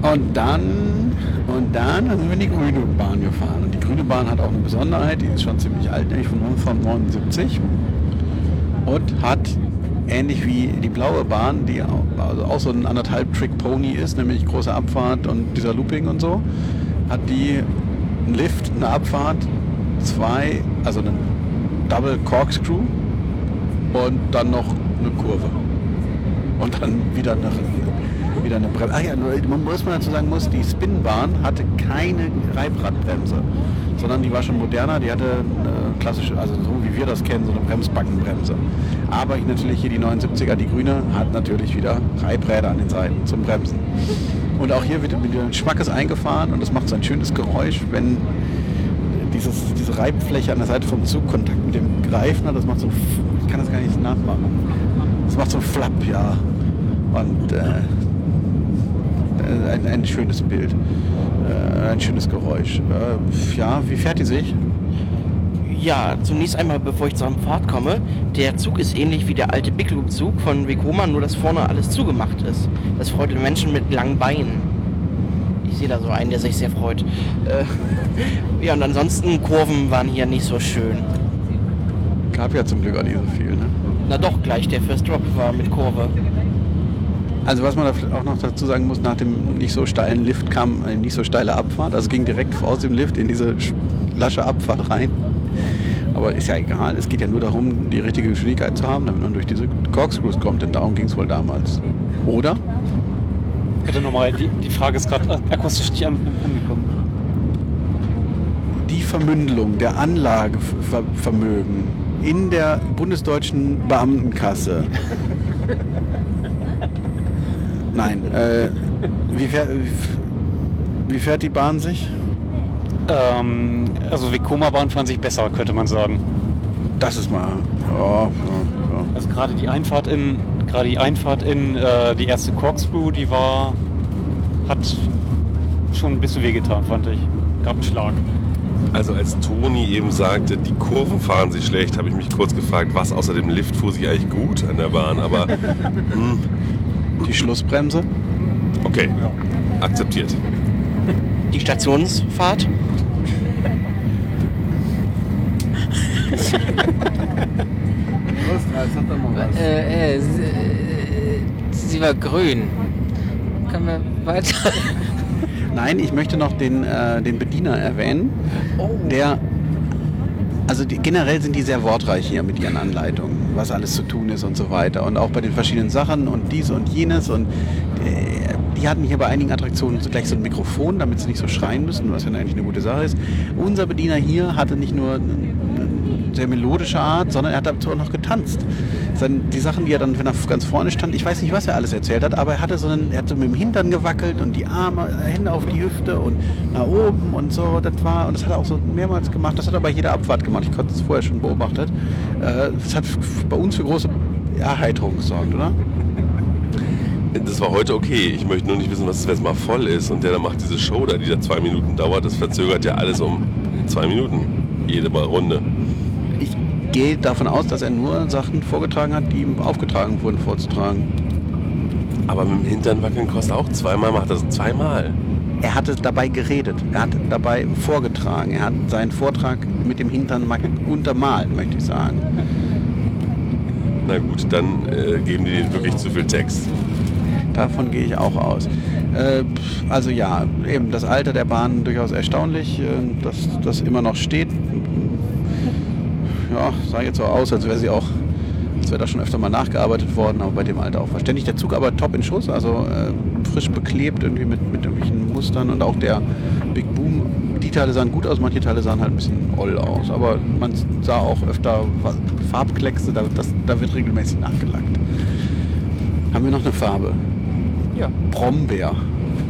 Und dann, und dann sind wir in die grüne Bahn gefahren. Und die grüne Bahn hat auch eine Besonderheit, die ist schon ziemlich alt, nämlich von, von 79 und hat ähnlich wie die blaue Bahn, die auch, also auch so ein anderthalb Trick Pony ist, nämlich große Abfahrt und dieser Looping und so, hat die einen Lift, eine Abfahrt, zwei, also einen Double Corkscrew und dann noch eine Kurve. Und dann wieder eine, wieder eine Bremse. Ach ja, muss man dazu sagen muss, die Spinbahn hatte keine Reibradbremse, sondern die war schon moderner, die hatte eine klassische, also so wie wir das kennen, so eine Bremsbackenbremse. Aber natürlich hier die 79er, die grüne, hat natürlich wieder Reibräder an den Seiten zum Bremsen. Und auch hier wird wieder ein Schmackes eingefahren und das macht so ein schönes Geräusch, wenn dieses, diese Reibfläche an der Seite vom Zug Kontakt mit dem Reifen hat. Das macht so, ich kann das gar nicht nachmachen. Das macht so ein Flapp, ja. Und äh, ein, ein schönes Bild, äh, ein schönes Geräusch. Äh, ja, wie fährt die sich? Ja, zunächst einmal, bevor ich zur Fahrt komme, der Zug ist ähnlich wie der alte Big Loop Zug von Vekoma, nur dass vorne alles zugemacht ist. Das freut den Menschen mit langen Beinen. Ich sehe da so einen, der sich sehr freut. Äh, ja, und ansonsten Kurven waren hier nicht so schön. Gab ja zum Glück auch nicht so viel, ne? Na doch, gleich der First Drop war mit Kurve. Also was man da auch noch dazu sagen muss, nach dem nicht so steilen Lift kam eine nicht so steile Abfahrt. Also es ging direkt aus dem Lift in diese lasche Abfahrt rein. Aber ist ja egal, es geht ja nur darum, die richtige Geschwindigkeit zu haben, damit man durch diese Corkscrews kommt, denn darum ging es wohl damals. Oder? Bitte nochmal, die, die Frage ist gerade akustisch nicht an, angekommen. Die Vermündelung der Anlagevermögen in der bundesdeutschen Beamtenkasse. Nein, äh, wie, fährt, wie fährt die Bahn sich? Ähm, also Vekoma-Bahn fahren sich besser, könnte man sagen. Das ist mal. Ja, ja, Also gerade die Einfahrt in, gerade die Einfahrt in äh, die erste Corkscrew, die war, hat schon ein bisschen wehgetan, fand ich. Gab einen Schlag. Also als Toni eben sagte, die Kurven fahren sich schlecht, habe ich mich kurz gefragt, was außer dem Lift fuhr sich eigentlich gut an der Bahn. Aber hm, Die Schlussbremse? okay, akzeptiert. Die Stationsfahrt? Äh, äh, sie, äh, sie war grün. Können wir weiter? Nein, ich möchte noch den, äh, den Bediener erwähnen, der, also die, generell sind die sehr wortreich hier mit ihren Anleitungen, was alles zu tun ist und so weiter. Und auch bei den verschiedenen Sachen und dies und jenes. Und äh, die hatten hier bei einigen Attraktionen gleich so ein Mikrofon, damit sie nicht so schreien müssen, was ja eigentlich eine gute Sache ist. Unser Bediener hier hatte nicht nur sehr melodische Art, sondern er hat dazu auch noch getanzt. Die Sachen, die er dann, wenn er ganz vorne stand, ich weiß nicht, was er alles erzählt hat, aber er hatte so einen, er hat so mit dem Hintern gewackelt und die Arme, äh, Hände auf die Hüfte und nach oben und so. Das war, und das hat er auch so mehrmals gemacht. Das hat er bei jeder Abfahrt gemacht. Ich konnte es vorher schon beobachtet. Äh, Das hat bei uns für große Erheiterung gesorgt, oder? Das war heute okay. Ich möchte nur nicht wissen, was es, es mal voll ist. Und der dann macht diese Show da, die da zwei Minuten dauert. Das verzögert ja alles um zwei Minuten. Jede Mal Runde. Ich gehe davon aus, dass er nur Sachen vorgetragen hat, die ihm aufgetragen wurden vorzutragen. Aber mit dem Hintern wackeln kostet auch zweimal, macht das zweimal. Er hatte dabei geredet, er hat dabei vorgetragen, er hat seinen Vortrag mit dem Hintern mal untermalt, möchte ich sagen. Na gut, dann äh, geben die denen wirklich zu viel Text. Davon gehe ich auch aus. Äh, also ja, eben das Alter der Bahn durchaus erstaunlich, äh, dass das immer noch steht. Ja, sah jetzt so aus, als wäre sie auch, als wäre da schon öfter mal nachgearbeitet worden, aber bei dem Alter auch verständlich. Der Zug aber top in Schuss, also äh, frisch beklebt irgendwie mit, mit irgendwelchen Mustern und auch der Big Boom. Die Teile sahen gut aus, manche Teile sahen halt ein bisschen oll aus, aber man sah auch öfter Farbkleckse, da, das, da wird regelmäßig nachgelackt. Haben wir noch eine Farbe? Ja. Brombeer,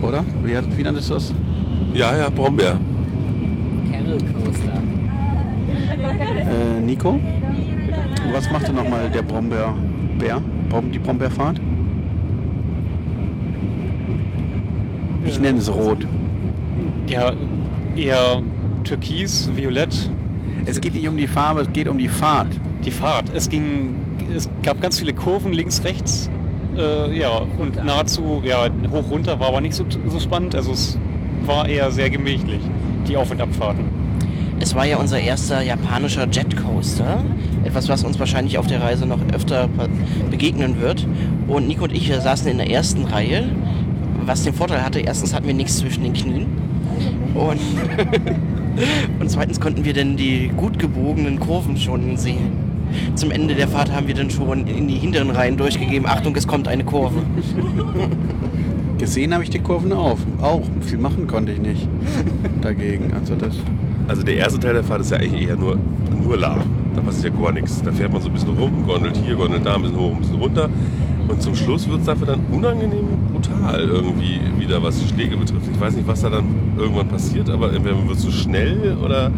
oder? Wie, wie nanntest du das? Ja, ja, Brombeer. Carol Coaster. Äh, Nico? Was machte nochmal der Brombeerbär? Brom, die Brombeerfahrt? Ich nenne es rot. Ja, eher türkis, violett. Es geht nicht um die Farbe, es geht um die Fahrt. Die Fahrt. Es ging, es gab ganz viele Kurven links, rechts. Äh, ja, und nahezu, ja, hoch runter war aber nicht so, so spannend. Also es war eher sehr gemächlich, die Auf- und Abfahrten. Es war ja unser erster japanischer Jetcoaster. Etwas, was uns wahrscheinlich auf der Reise noch öfter begegnen wird. Und Nico und ich wir saßen in der ersten Reihe, was den Vorteil hatte, erstens hatten wir nichts zwischen den Knien. Und, und zweitens konnten wir dann die gut gebogenen Kurven schon sehen. Zum Ende der Fahrt haben wir dann schon in die hinteren Reihen durchgegeben, Achtung, es kommt eine Kurve. Gesehen habe ich die Kurven auf. Auch. Viel machen konnte ich nicht dagegen. Also das. Also der erste Teil der Fahrt ist ja eigentlich eher nur, nur lahm. Da passiert ja gar nichts. Da fährt man so ein bisschen rum, gondelt hier, gondelt da, ein bisschen hoch, ein bisschen runter. Und zum Schluss wird es dafür dann unangenehm brutal irgendwie wieder, was die Schläge betrifft. Ich weiß nicht, was da dann irgendwann passiert, aber entweder wird es zu schnell oder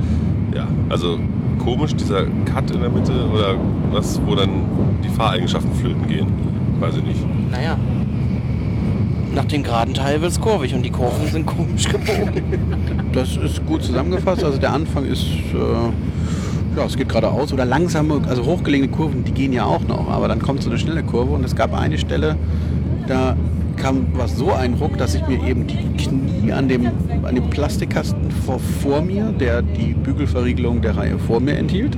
ja, also komisch, dieser Cut in der Mitte oder was, wo dann die Fahreigenschaften flöten gehen. Weiß ich nicht. Naja. Nach dem geraden Teil wird es kurvig und die Kurven sind komisch gebogen. Das ist gut zusammengefasst. Also der Anfang ist, äh, ja, es geht geradeaus oder langsame, also hochgelegene Kurven, die gehen ja auch noch, aber dann kommt so eine schnelle Kurve und es gab eine Stelle, da kam was so ein Ruck, dass ich mir eben die Knie an dem, an dem Plastikkasten vor, vor mir, der die Bügelverriegelung der Reihe vor mir enthielt,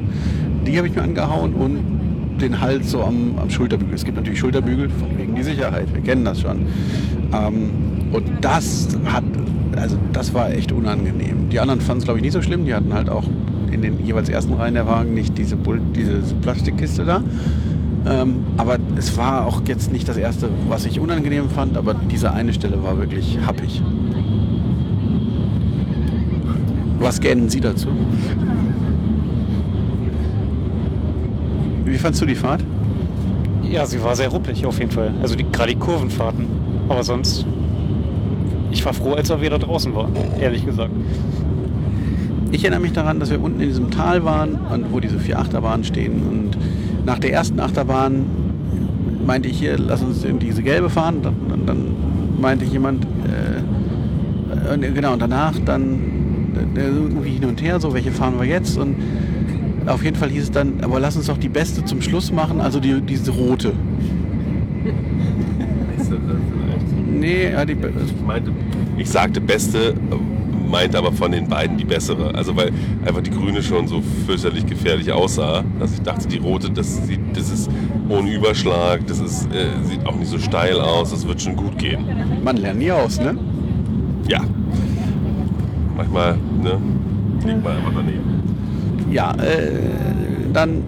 die habe ich mir angehauen und den Hals so am, am Schulterbügel. Es gibt natürlich Schulterbügel die Sicherheit, wir kennen das schon. Ähm, und das hat, also das war echt unangenehm. Die anderen fanden es glaube ich nicht so schlimm, die hatten halt auch in den jeweils ersten Reihen der Wagen nicht diese, Bull diese Plastikkiste da. Ähm, aber es war auch jetzt nicht das erste, was ich unangenehm fand, aber diese eine Stelle war wirklich happig. Was gähnen Sie dazu? Wie fandst du die Fahrt? Ja, sie war sehr ruppig auf jeden Fall. Also die, gerade die Kurvenfahrten. Aber sonst, ich war froh, als wir wieder draußen waren, ehrlich gesagt. Ich erinnere mich daran, dass wir unten in diesem Tal waren, und wo diese vier Achterbahnen stehen. Und nach der ersten Achterbahn meinte ich hier, lass uns in diese gelbe fahren. Dann, dann, dann meinte jemand, äh, genau, und danach dann äh, irgendwie hin und her, so welche fahren wir jetzt? Und auf jeden Fall hieß es dann, aber lass uns doch die beste zum Schluss machen, also die, diese rote. Nee, ja, die, Ich meinte, ich sagte beste, meinte aber von den beiden die bessere. Also weil einfach die grüne schon so fürchterlich gefährlich aussah, dass ich dachte, die rote, das, sieht, das ist ohne Überschlag, das ist, äh, sieht auch nicht so steil aus, das wird schon gut gehen. man lernt nie aus, ne? Ja. Manchmal, ne, liegt man einfach daneben. Ja, äh, dann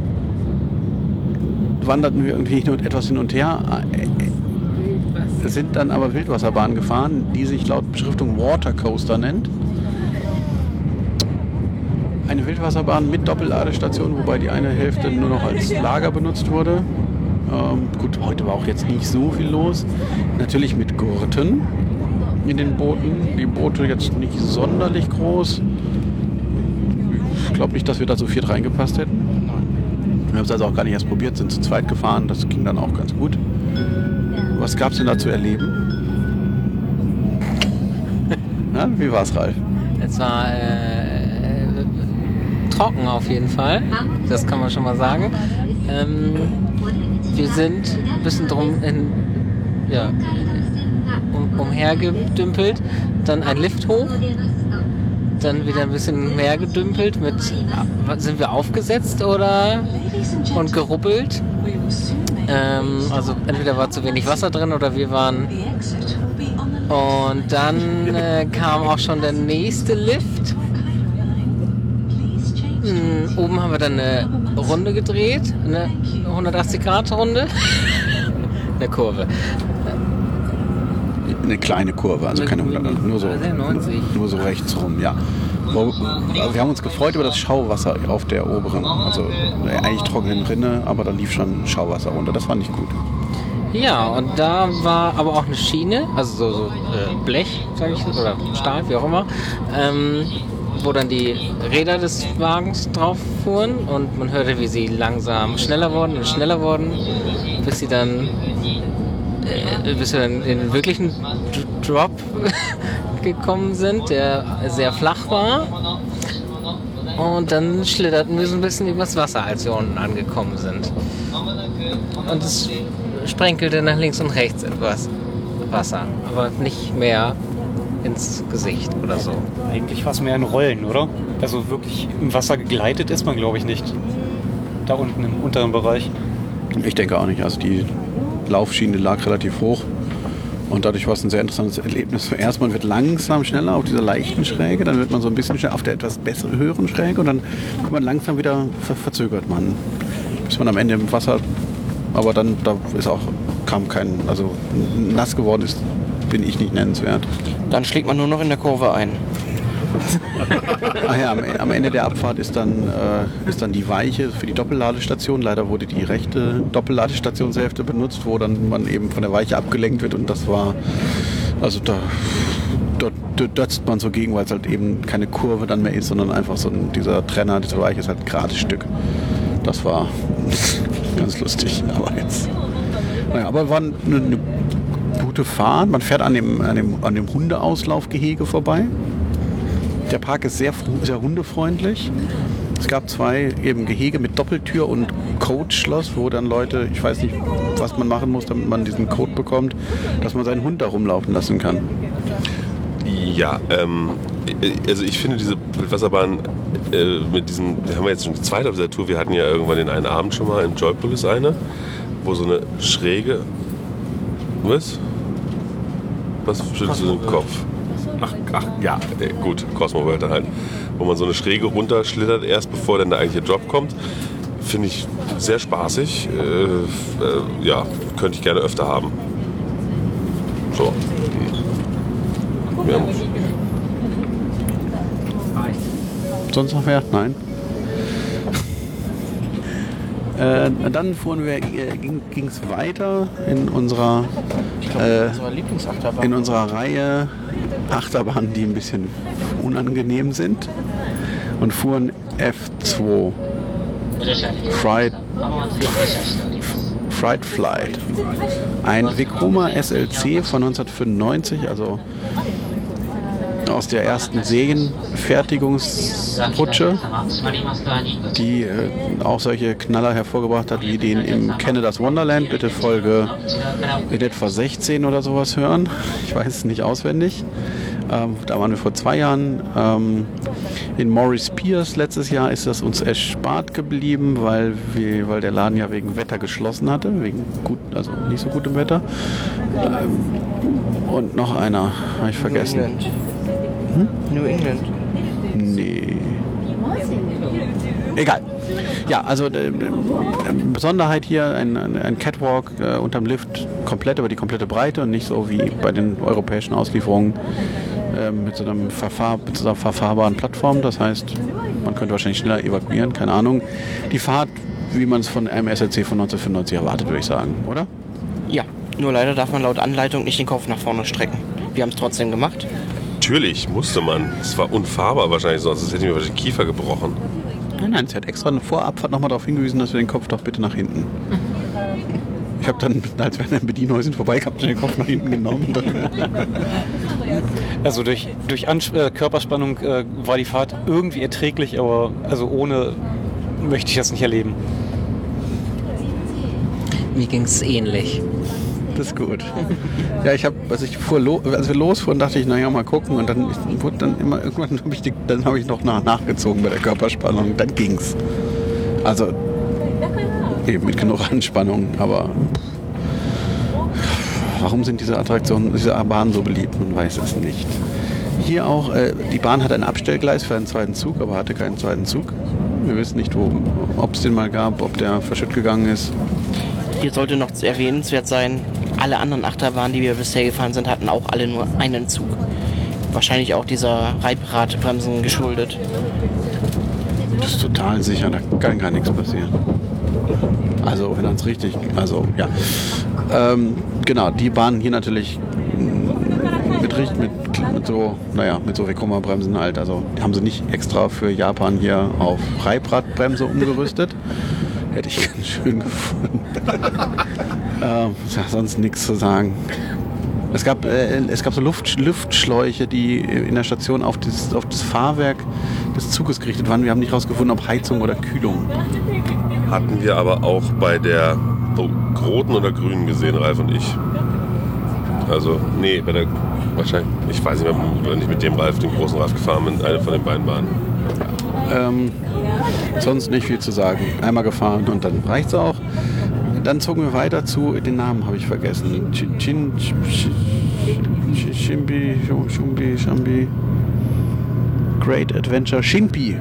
wanderten wir irgendwie hin und etwas hin und her, äh, sind dann aber Wildwasserbahn gefahren, die sich laut Beschriftung Watercoaster nennt. Eine Wildwasserbahn mit Doppelladestation, wobei die eine Hälfte nur noch als Lager benutzt wurde. Ähm, gut, heute war auch jetzt nicht so viel los. Natürlich mit Gurten in den Booten. Die Boote jetzt nicht sonderlich groß. Ich glaube nicht, dass wir da so viert reingepasst hätten. Wir haben es also auch gar nicht erst probiert, sind zu zweit gefahren. Das ging dann auch ganz gut. was gab es denn da zu erleben? Na, wie war's, Ralf? Es war äh, äh, trocken auf jeden Fall. Das kann man schon mal sagen. Ähm, wir sind ein bisschen drum in, ja, um, umhergedümpelt. Dann ein Lift hoch. Dann wieder ein bisschen mehr gedümpelt mit. Sind wir aufgesetzt oder und gerubbelt? Ähm, also entweder war zu wenig Wasser drin oder wir waren und dann äh, kam auch schon der nächste Lift. Hm, oben haben wir dann eine Runde gedreht, eine 180-Grad-Runde. eine Kurve. Eine kleine Kurve, also keine 100, nur so, 90. nur so rechts rum, ja. Also Wir haben uns gefreut über das Schauwasser auf der oberen, also äh, eigentlich trockenen Rinne, aber da lief schon Schauwasser runter. Das fand ich gut. Ja, und da war aber auch eine Schiene, also so, so äh, Blech, sage ich, oder Stahl, wie auch immer, ähm, wo dann die Räder des Wagens drauf fuhren und man hörte, wie sie langsam schneller wurden und schneller wurden, bis sie dann, äh, bis wir dann in den wirklichen Drop gekommen sind, der sehr flach war. Und dann schlitterten wir so ein bisschen übers Wasser, als wir unten angekommen sind. Und es sprenkelte nach links und rechts etwas Wasser, aber nicht mehr ins Gesicht oder so. Eigentlich war es mehr ein Rollen, oder? Also wirklich im Wasser gegleitet ist man, glaube ich, nicht. Da unten im unteren Bereich. Ich denke auch nicht. Also die Laufschiene lag relativ hoch. Und dadurch war es ein sehr interessantes Erlebnis. Zuerst, man wird langsam schneller auf dieser leichten Schräge, dann wird man so ein bisschen schneller auf der etwas besseren, höheren Schräge und dann kommt man langsam wieder, ver verzögert man. Bis man am Ende im Wasser, aber dann, da ist auch, kam kein, also nass geworden ist, bin ich nicht nennenswert. Dann schlägt man nur noch in der Kurve ein. Ach ja, am, am Ende der Abfahrt ist dann, äh, ist dann die Weiche für die Doppelladestation. Leider wurde die rechte Doppelladestationshälfte benutzt, wo dann man eben von der Weiche abgelenkt wird und das war, also da, dort dort dötzt man so gegen, weil es halt eben keine Kurve dann mehr ist, sondern einfach so ein, dieser Trenner, diese Weiche ist halt ein gerades Stück. Das war ganz lustig, aber jetzt. Naja, aber war eine, eine gute Fahrt. Man fährt an dem, an dem, an dem Hundeauslaufgehege vorbei. Der Park ist sehr, sehr hundefreundlich. Es gab zwei eben Gehege mit Doppeltür und Codeschloss, wo dann Leute, ich weiß nicht, was man machen muss, damit man diesen Code bekommt, dass man seinen Hund da rumlaufen lassen kann. Ja, ähm, also ich finde diese Wildwasserbahn äh, mit diesem, wir haben ja jetzt schon die zweite auf dieser Tour, wir hatten ja irgendwann den einen Abend schon mal in Joypolis eine, wo so eine schräge, was? Was schüttelst du den Kopf? Ach, ach ja, gut, Cosmo World halt. Wo man so eine Schräge runterschlittert erst, bevor dann der eigentliche Drop kommt. Finde ich sehr spaßig. Äh, äh, ja, könnte ich gerne öfter haben. So. Ja, Sonst noch wer? Nein. Äh, dann fuhren wir, äh, ging es weiter in unserer, äh, Unsere Lieblingsachterbahn. in unserer Reihe Achterbahnen, die ein bisschen unangenehm sind und fuhren F2 Fried, Fried Flight. Ein Vekoma SLC von 1995, also aus der ersten Serienfertigungsrutsche, die äh, auch solche Knaller hervorgebracht hat, wie den im Canada's Wonderland. Bitte Folge in etwa 16 oder sowas hören. Ich weiß es nicht auswendig. Ähm, da waren wir vor zwei Jahren. Ähm, in Morris Pierce letztes Jahr ist das uns erspart geblieben, weil, wir, weil der Laden ja wegen Wetter geschlossen hatte, wegen gut, also nicht so gutem Wetter. Ähm, und noch einer, habe ich vergessen. New England. New England. Nee. Egal. Ja, also äh, äh, Besonderheit hier, ein, ein, ein Catwalk äh, unterm Lift komplett über die komplette Breite und nicht so wie bei den europäischen Auslieferungen äh, mit, so einem Verfahr mit so einer verfahrbaren Plattform. Das heißt, man könnte wahrscheinlich schneller evakuieren, keine Ahnung. Die Fahrt, wie man es von einem SLC von 1995 erwartet, würde ich sagen, oder? Ja, nur leider darf man laut Anleitung nicht den Kopf nach vorne strecken. Wir haben es trotzdem gemacht. Natürlich, musste man. Es war unfahrbar wahrscheinlich, sonst hätte ich mir wahrscheinlich den Kiefer gebrochen. Nein, nein, sie hat extra eine Vorabfahrt nochmal darauf hingewiesen, dass wir den Kopf doch bitte nach hinten. Ich habe dann, als wir an den Bedienhäusern vorbeikamen, den Kopf nach hinten genommen. Also durch, durch Ans äh, Körperspannung äh, war die Fahrt irgendwie erträglich, aber also ohne möchte ich das nicht erleben. Mir ging es ähnlich. Das ist gut. Ja, ich habe, als ich fuhr lo als wir losfuhren, dachte ich, naja, mal gucken. Und dann wurde dann immer, irgendwann habe ich, die, dann habe ich noch nach, nachgezogen bei der Körperspannung. Dann ging's. Also eben mit genug Anspannung, aber warum sind diese Attraktionen, diese Bahnen so beliebt? Man weiß es nicht. Hier auch, äh, die Bahn hat ein Abstellgleis für einen zweiten Zug, aber hatte keinen zweiten Zug. Wir wissen nicht, ob es den mal gab, ob der verschütt gegangen ist. Hier sollte noch erwähnenswert sein, alle anderen Achterbahnen, die wir bisher gefahren sind, hatten auch alle nur einen Zug. Wahrscheinlich auch dieser Reibradbremsen geschuldet. Das ist total sicher, da kann gar nichts passieren. Also, wenn es richtig, also ja. Ähm, genau, die Bahnen hier natürlich mit, mit, mit so, naja, mit so Vekoma-Bremsen halt. Also, die haben sie nicht extra für Japan hier auf Reibradbremse umgerüstet. Hätte ich ganz schön gefunden. Ähm, sonst nichts zu sagen. Es gab, äh, es gab so Luft, Luftschläuche, die in der Station auf das, auf das Fahrwerk des Zuges gerichtet waren. Wir haben nicht herausgefunden, ob Heizung oder Kühlung. Hatten wir aber auch bei der oh, roten oder grünen gesehen, Ralf und ich. Also, nee, bei der, wahrscheinlich, ich weiß nicht mehr, wenn ich mit dem Ralf, den großen Ralf gefahren bin, eine von den beiden waren. Ähm, sonst nicht viel zu sagen. Einmal gefahren und dann reicht's auch. Dann zogen wir weiter zu, den Namen habe ich vergessen. Chin, Shimbi, Shumbi, Shambi. Great Adventure Shimpi.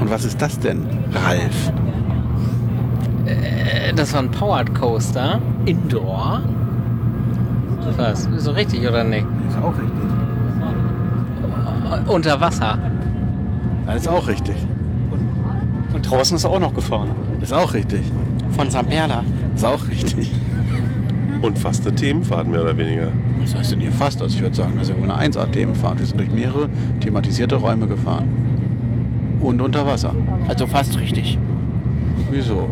Und was ist das denn, Ralf? Äh, das war ein Powered Coaster. Indoor. Was? Ist so richtig oder nicht? Ist auch richtig. Unter Wasser. Das ist auch richtig. Und draußen ist er auch noch gefahren. Ist auch richtig. Von St. Ist auch richtig. Und fast eine Themenfahrt, mehr oder weniger. Was heißt denn hier fast? Also ich würde sagen, das ist ja wohl eine 1A-Themenfahrt. Wir sind durch mehrere thematisierte Räume gefahren. Und unter Wasser. Also fast richtig. Wieso?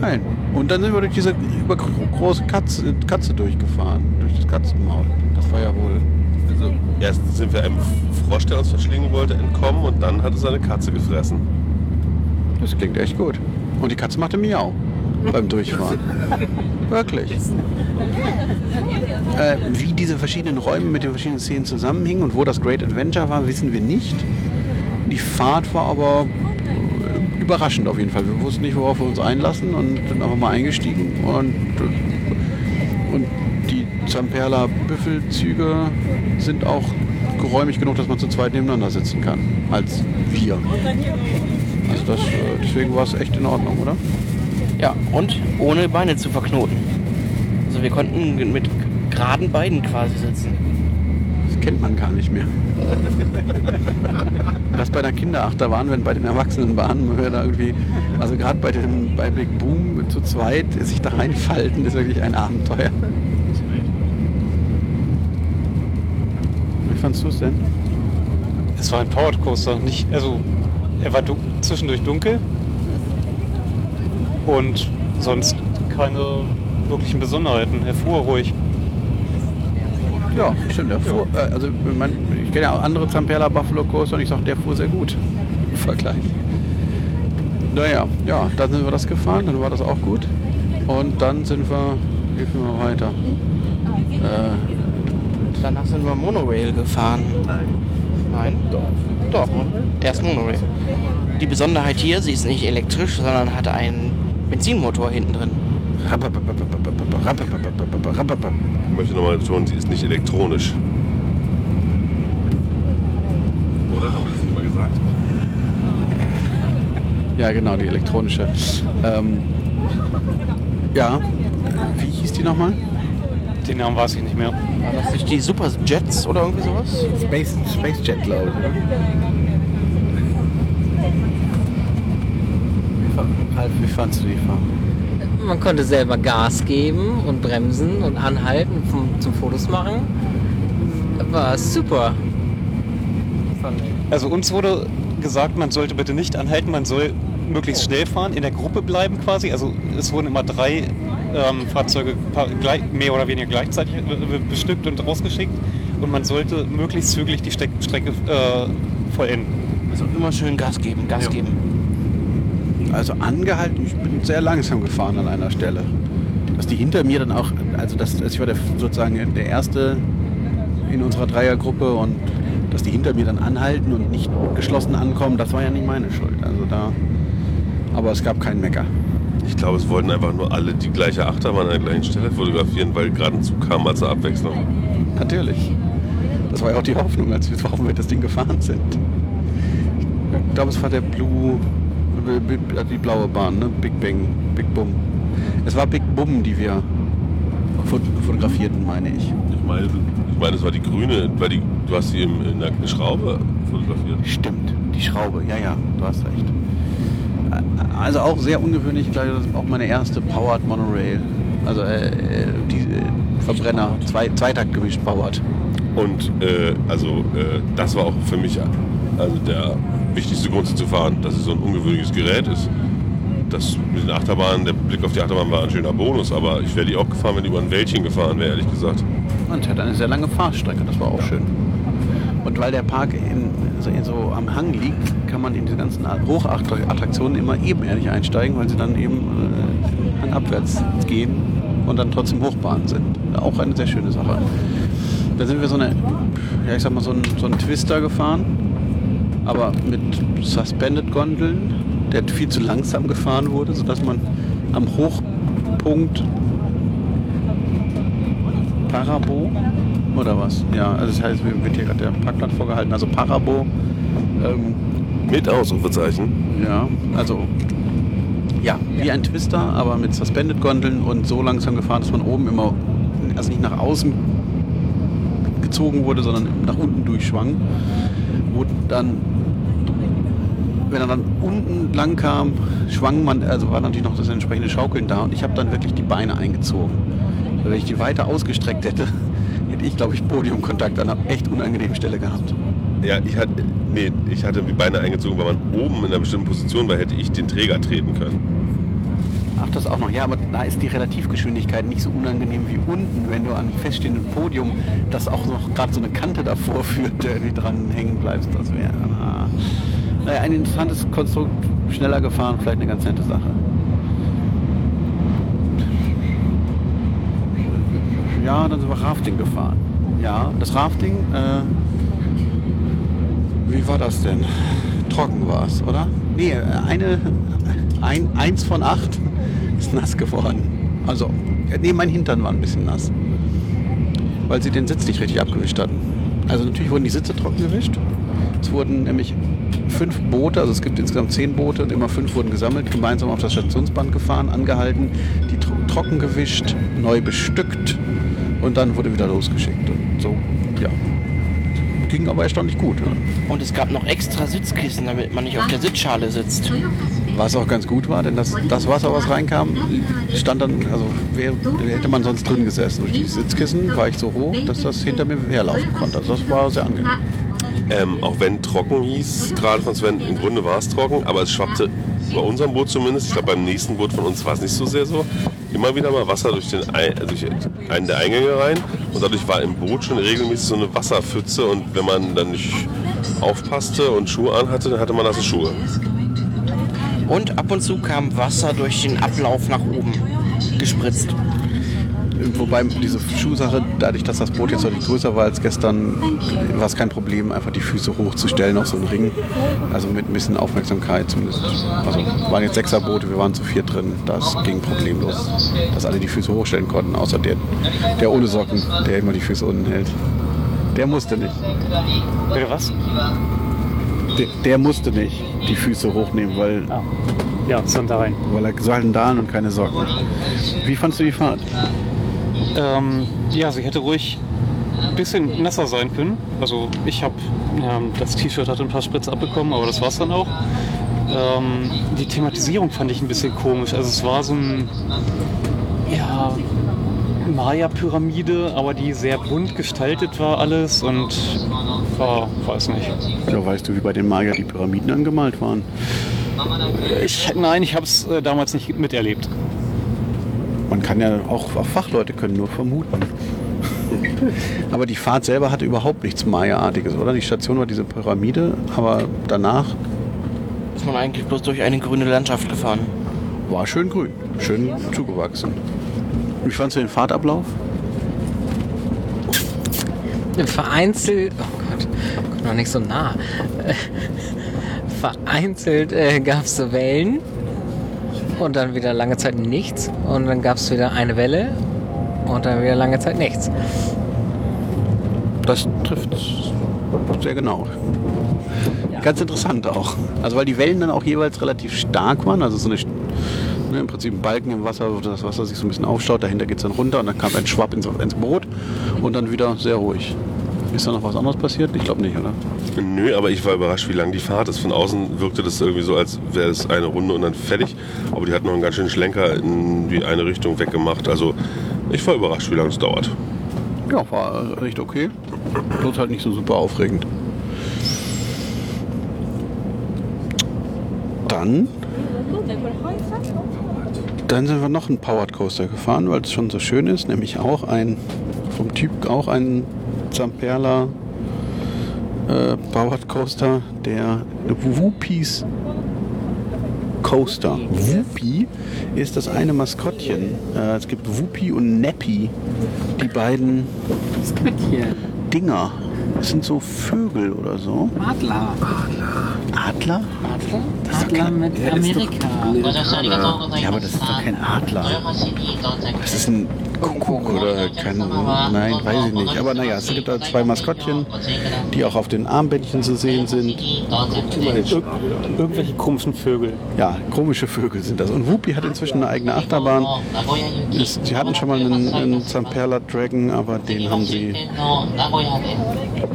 Nein. Und dann sind wir durch diese übergroße Katze, Katze durchgefahren. Durch das Katzenmaul. Das war ja wohl... Also erst sind wir einem Frosch, der uns verschlingen wollte, entkommen und dann hat es eine Katze gefressen. Das klingt echt gut. Und die Katze machte Miau beim Durchfahren. Wirklich. Äh, wie diese verschiedenen Räume mit den verschiedenen Szenen zusammenhingen und wo das Great Adventure war, wissen wir nicht. Die Fahrt war aber äh, überraschend auf jeden Fall. Wir wussten nicht, worauf wir uns einlassen und sind einfach mal eingestiegen und, und die Zamperla Büffelzüge sind auch geräumig genug, dass man zu zweit nebeneinander sitzen kann, als wir. Also das, äh, deswegen war es echt in Ordnung, oder? Ja, und ohne Beine zu verknoten. Also wir konnten mit geraden Beinen quasi sitzen. Das kennt man gar nicht mehr. Das bei der Kinderachterbahn, wenn bei den Erwachsenenbahnen wir da irgendwie, also gerade bei dem bei Big Boom zu zweit sich da reinfalten, ist wirklich ein Abenteuer. Wie fandst du es denn? Es war ein Powered Coaster, nicht, also er war du zwischendurch dunkel und sonst keine wirklichen Besonderheiten. Er fuhr ruhig. Ja, stimmt. Der fuhr, äh, also man, ich kenne ja auch andere Zamperla Buffalo Coaster und ich sage, der fuhr sehr gut im Vergleich. Naja, ja, dann sind wir das gefahren, dann war das auch gut. Und dann sind wir, wie fuhren wir weiter? Äh, Danach sind wir Monorail gefahren. Nein? Doch. Doch, erst Monorail. Die Besonderheit hier, sie ist nicht elektrisch, sondern hat einen Benzinmotor hinten drin. Ich möchte nochmal betonen, sie ist nicht elektronisch. Oder? Haben wir das mal gesagt? ja, genau, die elektronische. Ähm, ja, wie hieß die nochmal? Den Namen weiß ich nicht mehr. War das nicht die Superjets oder irgendwie sowas? Space, Space Jet, glaube ich. Oder? Ralf, wie fandst du die Fahrt? Man konnte selber Gas geben und bremsen und anhalten zum, zum Fotos machen. War super. Also uns wurde gesagt, man sollte bitte nicht anhalten, man soll möglichst schnell fahren, in der Gruppe bleiben quasi. Also es wurden immer drei ähm, Fahrzeuge mehr oder weniger gleichzeitig äh, bestückt und rausgeschickt und man sollte möglichst zügig die Strecke äh, vollenden. Also immer schön Gas geben, Gas Ja. geben. Also angehalten, ich bin sehr langsam gefahren an einer Stelle. Dass die hinter mir dann auch, also das, ich war der, sozusagen der Erste in unserer Dreiergruppe und dass die hinter mir dann anhalten und nicht geschlossen ankommen, das war ja nicht meine Schuld. Also da, aber es gab keinen Mecker. Ich glaube, es wollten einfach nur alle die gleiche Achterbahn an der gleichen Stelle fotografieren, weil gerade ein Zug kam als Abwechslung. Natürlich. Das war ja auch die Hoffnung, als wir, warum wir das Ding gefahren sind. Ich glaube, es war der Blue, die blaue Bahn, ne? Big Bang, Big Bum. Es war Big Bum, die wir fot- fotografierten, meine ich. Ich meine, ich meine, es war die grüne, weil die, du hast sie im, in der Schraube fotografiert. Stimmt, die Schraube, ja, ja, du hast recht. Also auch sehr ungewöhnlich, ich glaube, das ist auch meine erste Powered Monorail. Also äh, äh, die äh, Verbrenner, zwei, Zweitakt gemischt Powered. Und äh, also äh, das war auch für mich also der wichtigste Grund, zu fahren, dass es so ein ungewöhnliches Gerät ist. Das mit den Achterbahnen, der Blick auf die Achterbahn war ein schöner Bonus, aber ich wäre die auch gefahren, wenn die über ein Wäldchen gefahren wäre, ehrlich gesagt. Und hat eine sehr lange Fahrstrecke, das war auch schön. Und weil der Park in, so, in so am Hang liegt, kann man in diese ganzen Hochattraktionen immer ebenerdig einsteigen, weil sie dann eben äh, hangabwärts gehen und dann trotzdem Hochbahnen sind. Auch eine sehr schöne Sache. Da sind wir so eine, ja ich sag mal, so einen, so einen Twister gefahren, aber mit Suspended Gondeln, der viel zu langsam gefahren wurde, sodass man am Hochpunkt Parabo oder was? Ja, also das heißt, mir wird hier gerade der Parkplatz vorgehalten. Also Parabo, ähm, Mit Ausrufezeichen. ja, also ja, wie ein Twister, aber mit Suspended Gondeln und so langsam gefahren, dass man oben immer, also nicht nach außen gezogen wurde, sondern nach unten durchschwang. Wo dann, wenn er dann unten lang kam, schwang man, also war natürlich noch das entsprechende Schaukeln da und ich habe dann wirklich die Beine eingezogen. Weil Wenn ich die weiter ausgestreckt hätte, hätte ich, glaube ich, Podiumkontakt an einer echt unangenehmen Stelle gehabt. Ja, ich hatte, nee, ich hatte die Beine eingezogen, weil man oben in einer bestimmten Position war, hätte ich den Träger treten können. Ach, das auch noch. Ja, aber da ist die Relativgeschwindigkeit nicht so unangenehm wie unten, wenn du an einem feststehenden Podium, das auch noch gerade so eine Kante davor führt, der irgendwie dran hängen bleibst. Das wäre. Naja, ein interessantes Konstrukt, schneller gefahren, vielleicht eine ganz nette Sache. Ja, dann sind wir Rafting gefahren. Ja, das Rafting, äh, wie war das denn? Trocken war es, oder? Nee, eine, ein, eins von acht ist nass geworden. Also, äh, nee, mein Hintern war ein bisschen nass. Weil sie den Sitz nicht richtig abgewischt hatten. Also natürlich wurden die Sitze trocken gewischt. Es wurden nämlich fünf Boote, also es gibt insgesamt zehn Boote und immer fünf wurden gesammelt, gemeinsam auf das Stationsband gefahren, angehalten, die tro trocken gewischt, neu bestückt und dann wurde wieder losgeschickt. Und so, ja. Ging aber erstaunlich gut. Ja. Und es gab noch extra Sitzkissen, damit man nicht auf der Sitzschale sitzt. Was auch ganz gut war, denn das, das Wasser, was reinkam, stand dann, also wär, hätte man sonst drin gesessen. Durch die Sitzkissen war ich so hoch, dass das hinter mir herlaufen konnte. Also das war sehr angenehm. Ähm, auch wenn trocken hieß, gerade von Sven, im Grunde war es trocken, aber es schwappte bei unserem Boot zumindest, ich glaube beim nächsten Boot von uns war es nicht so sehr so, immer wieder mal Wasser durch, den, äh, durch einen der Eingänge rein und dadurch war im Boot schon regelmäßig so eine Wasserpfütze und wenn man dann nicht aufpasste und Schuhe anhatte, dann hatte man nasse Schuhe. Und ab und zu kam Wasser durch den Ablauf nach oben gespritzt. Wobei diese Schuhsache, dadurch, dass das Boot jetzt deutlich größer war als gestern, war es kein Problem, einfach die Füße hochzustellen auf so einen Ring. Also mit ein bisschen Aufmerksamkeit zumindest. Also waren jetzt Sechserboote, wir waren zu vier drin. Das ging problemlos, dass alle die Füße hochstellen konnten, außer der, der ohne Socken, der immer die Füße unten hält. Der musste nicht. Bitte was? Der, der musste nicht die Füße hochnehmen, weil, Ah. Ja, Sandalen. weil er Sandalen und keine Socken. Wie fandst du die Fahrt? Ähm, ja, sie hätte ruhig ein bisschen nasser sein können. Also ich habe, ja, das T-Shirt hat ein paar Spritze abbekommen, aber das war's dann auch. Ähm, die Thematisierung fand ich ein bisschen komisch. Also es war so ein, ja, Maya-Pyramide, aber die sehr bunt gestaltet war alles und war, weiß nicht. Ja, weißt du, wie bei den Maya die Pyramiden angemalt waren? Ich, nein, ich habe es äh, damals nicht miterlebt. Man kann ja auch, auch Fachleute können nur vermuten. aber die Fahrt selber hatte überhaupt nichts Maya-artiges, oder? Die Station war diese Pyramide, aber danach Ist man eigentlich bloß durch eine grüne Landschaft gefahren. war schön grün, schön zugewachsen. Wie fandst du den Fahrtablauf? Vereinzelt, oh Gott, komm noch nicht so nah. Vereinzelt äh, gab es so Wellen und dann wieder lange Zeit nichts und dann gab es wieder eine Welle und dann wieder lange Zeit nichts. Das trifft sehr genau. Ganz interessant auch. Also weil die Wellen dann auch jeweils relativ stark waren. Also so eine, ne, im Prinzip ein Balken im Wasser, wo das Wasser sich so ein bisschen aufstaut. Dahinter geht es dann runter und dann kam ein Schwapp ins, ins Boot und dann wieder sehr ruhig. Ist da noch was anderes passiert? Ich glaube nicht, oder? Nö, aber ich war überrascht, wie lang die Fahrt ist. Von außen wirkte das irgendwie so, als wäre es eine Runde und dann fertig. Aber die hat noch einen ganz schönen Schlenker in die eine Richtung weggemacht. Also ich war überrascht, wie lange es dauert. Ja, war recht okay. Bloß halt nicht so super aufregend. Dann, dann sind wir noch einen Powered Coaster gefahren, weil es schon so schön ist, nämlich auch ein, vom Typ auch ein Zamperla äh, Powered Coaster, der Whoopies Coaster. Whoopi ist das eine Maskottchen. Äh, es gibt Whoopi und Nappy, die beiden Dinger. Das sind so Vögel oder so. Adler. Adler? Adler? Adler mit Amerika. Ja, aber das ist doch kein Adler. Das ist ein Kuckuck oder kein. Nein, weiß ich nicht. Aber naja, es gibt da zwei Maskottchen, die auch auf den Armbändchen zu sehen sind. Ir irgendwelche komischen Vögel. Ja, komische Vögel sind das. Und Whoopi hat inzwischen eine eigene Achterbahn. Ist, sie hatten schon mal einen, einen Zamperla Dragon, aber den haben sie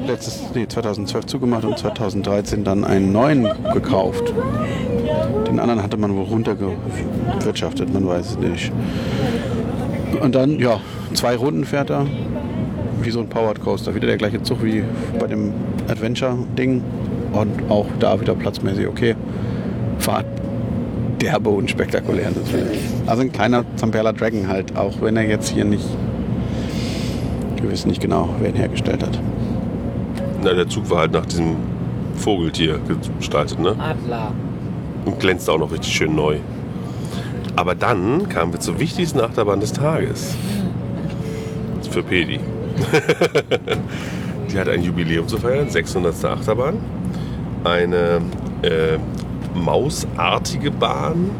letztes, nee, 2012 zugemacht und 2013 dann einen neuen gekauft. Den anderen hatte man wohl runtergewirtschaftet, man weiß es nicht. Und dann, ja, zwei Runden fährt er, wie so ein Powered Coaster. Wieder der gleiche Zug wie bei dem Adventure-Ding. Und auch da wieder platzmäßig okay. Fahrt derbe und spektakulär natürlich. Also ein kleiner Zamperla Dragon halt, auch wenn er jetzt hier nicht, wir wissen nicht genau, wer ihn hergestellt hat. Na, der Zug war halt nach diesem Vogeltier gestaltet, ne? Adler. Und glänzte auch noch richtig schön neu. Aber dann kamen wir zur wichtigsten Achterbahn des Tages. Für Pedi. Die hat ein Jubiläum zu feiern, 600. Achterbahn. Eine äh, mausartige Bahn,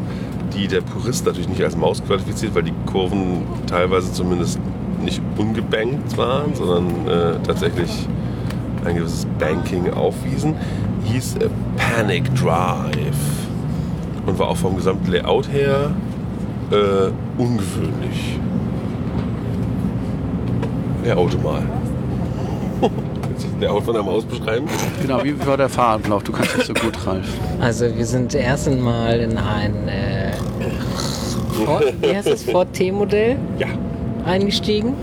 die der Purist natürlich nicht als Maus qualifiziert, weil die Kurven teilweise zumindest nicht ungebankt waren, sondern äh, tatsächlich ein gewisses Banking aufwiesen. Hieß äh, Panic Drive und war auch vom gesamten Layout her äh, ungewöhnlich. Layout mal. Willst du das Layout von der Maus beschreiben? Genau, wie war der Fahrablauf? Du kannst das so gut, Ralf. Also wir sind erst einmal in ein äh, Ford, wie heißt das, Ford T-Modell Ja. eingestiegen.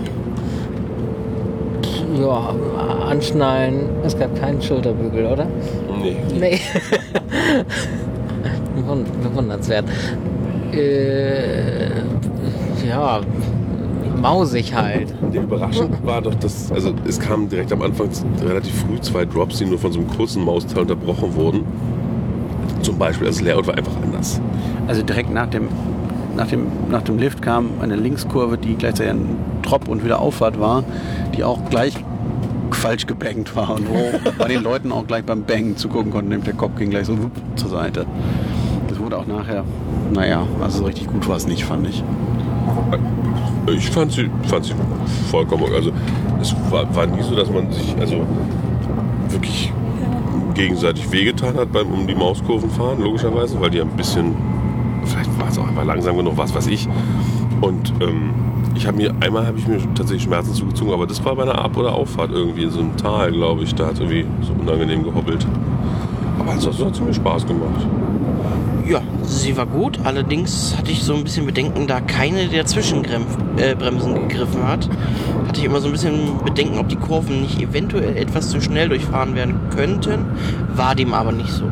Ja, anschnallen. Es gab keinen Schulterbügel, oder? Nee. Nee. Bewund- Bewundernswert. Äh, ja, mausig halt. Der überraschend war doch, dass, also es kamen direkt am Anfang relativ früh zwei Drops, die nur von so einem kurzen Mausteil unterbrochen wurden. Zum Beispiel, also das Layout war einfach anders. Also direkt nach dem, nach dem, nach dem Lift kam eine Linkskurve, die gleichzeitig ein Drop und wieder Auffahrt war, die auch gleich falsch gebankt war und wo bei den Leuten auch gleich beim Bangen zugucken konnten, nämlich der Kopf ging gleich so wupp zur Seite. Nachher, naja, also so richtig gut war es nicht, fand ich. Ich fand sie, fand sie vollkommen, also es war, war nie so, dass man sich also wirklich gegenseitig wehgetan hat beim um die Mauskurven fahren, logischerweise, weil die ein bisschen, vielleicht war es auch einfach langsam genug, was weiß ich. Und ähm, ich habe mir, einmal habe ich mir tatsächlich Schmerzen zugezogen, aber das war bei einer Ab- oder Auffahrt irgendwie in so einem Tal, glaube ich. Da hat irgendwie so unangenehm gehobbelt. Aber ansonsten hat es mir Spaß gemacht. Ja, sie war gut. Allerdings hatte ich so ein bisschen Bedenken, da keine der Zwischenbremsen äh, gegriffen hat. Hatte ich immer so ein bisschen Bedenken, ob die Kurven nicht eventuell etwas zu schnell durchfahren werden könnten. War dem aber nicht so.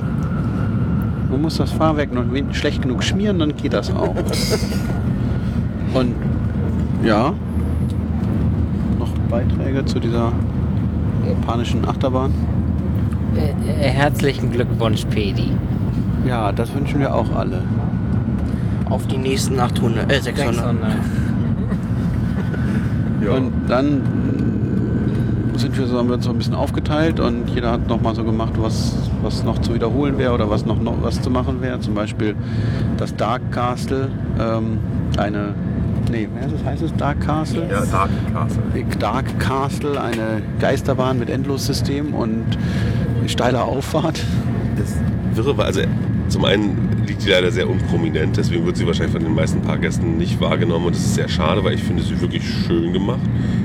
Man muss das Fahrwerk noch schlecht genug schmieren, dann geht das auch. Und ja, noch Beiträge zu dieser japanischen Achterbahn? Äh, äh, herzlichen Glückwunsch, Pedi. Ja, das wünschen wir auch alle. Auf die nächsten 800, äh, 600. 600. Und dann sind wir so, haben wir uns so ein bisschen aufgeteilt und jeder hat nochmal so gemacht, was, was noch zu wiederholen wäre oder was noch, noch was zu machen wäre. Zum Beispiel das Dark Castle, ähm, eine, nee, wie heißt es Dark Castle? Ja, Dark Castle. Dark Castle, eine Geisterbahn mit Endlossystem und steiler Auffahrt. Das Wirre war, also zum einen liegt die leider sehr unprominent, deswegen wird sie wahrscheinlich von den meisten Fahrgästen nicht wahrgenommen und das ist sehr schade, weil ich finde sie wirklich schön gemacht.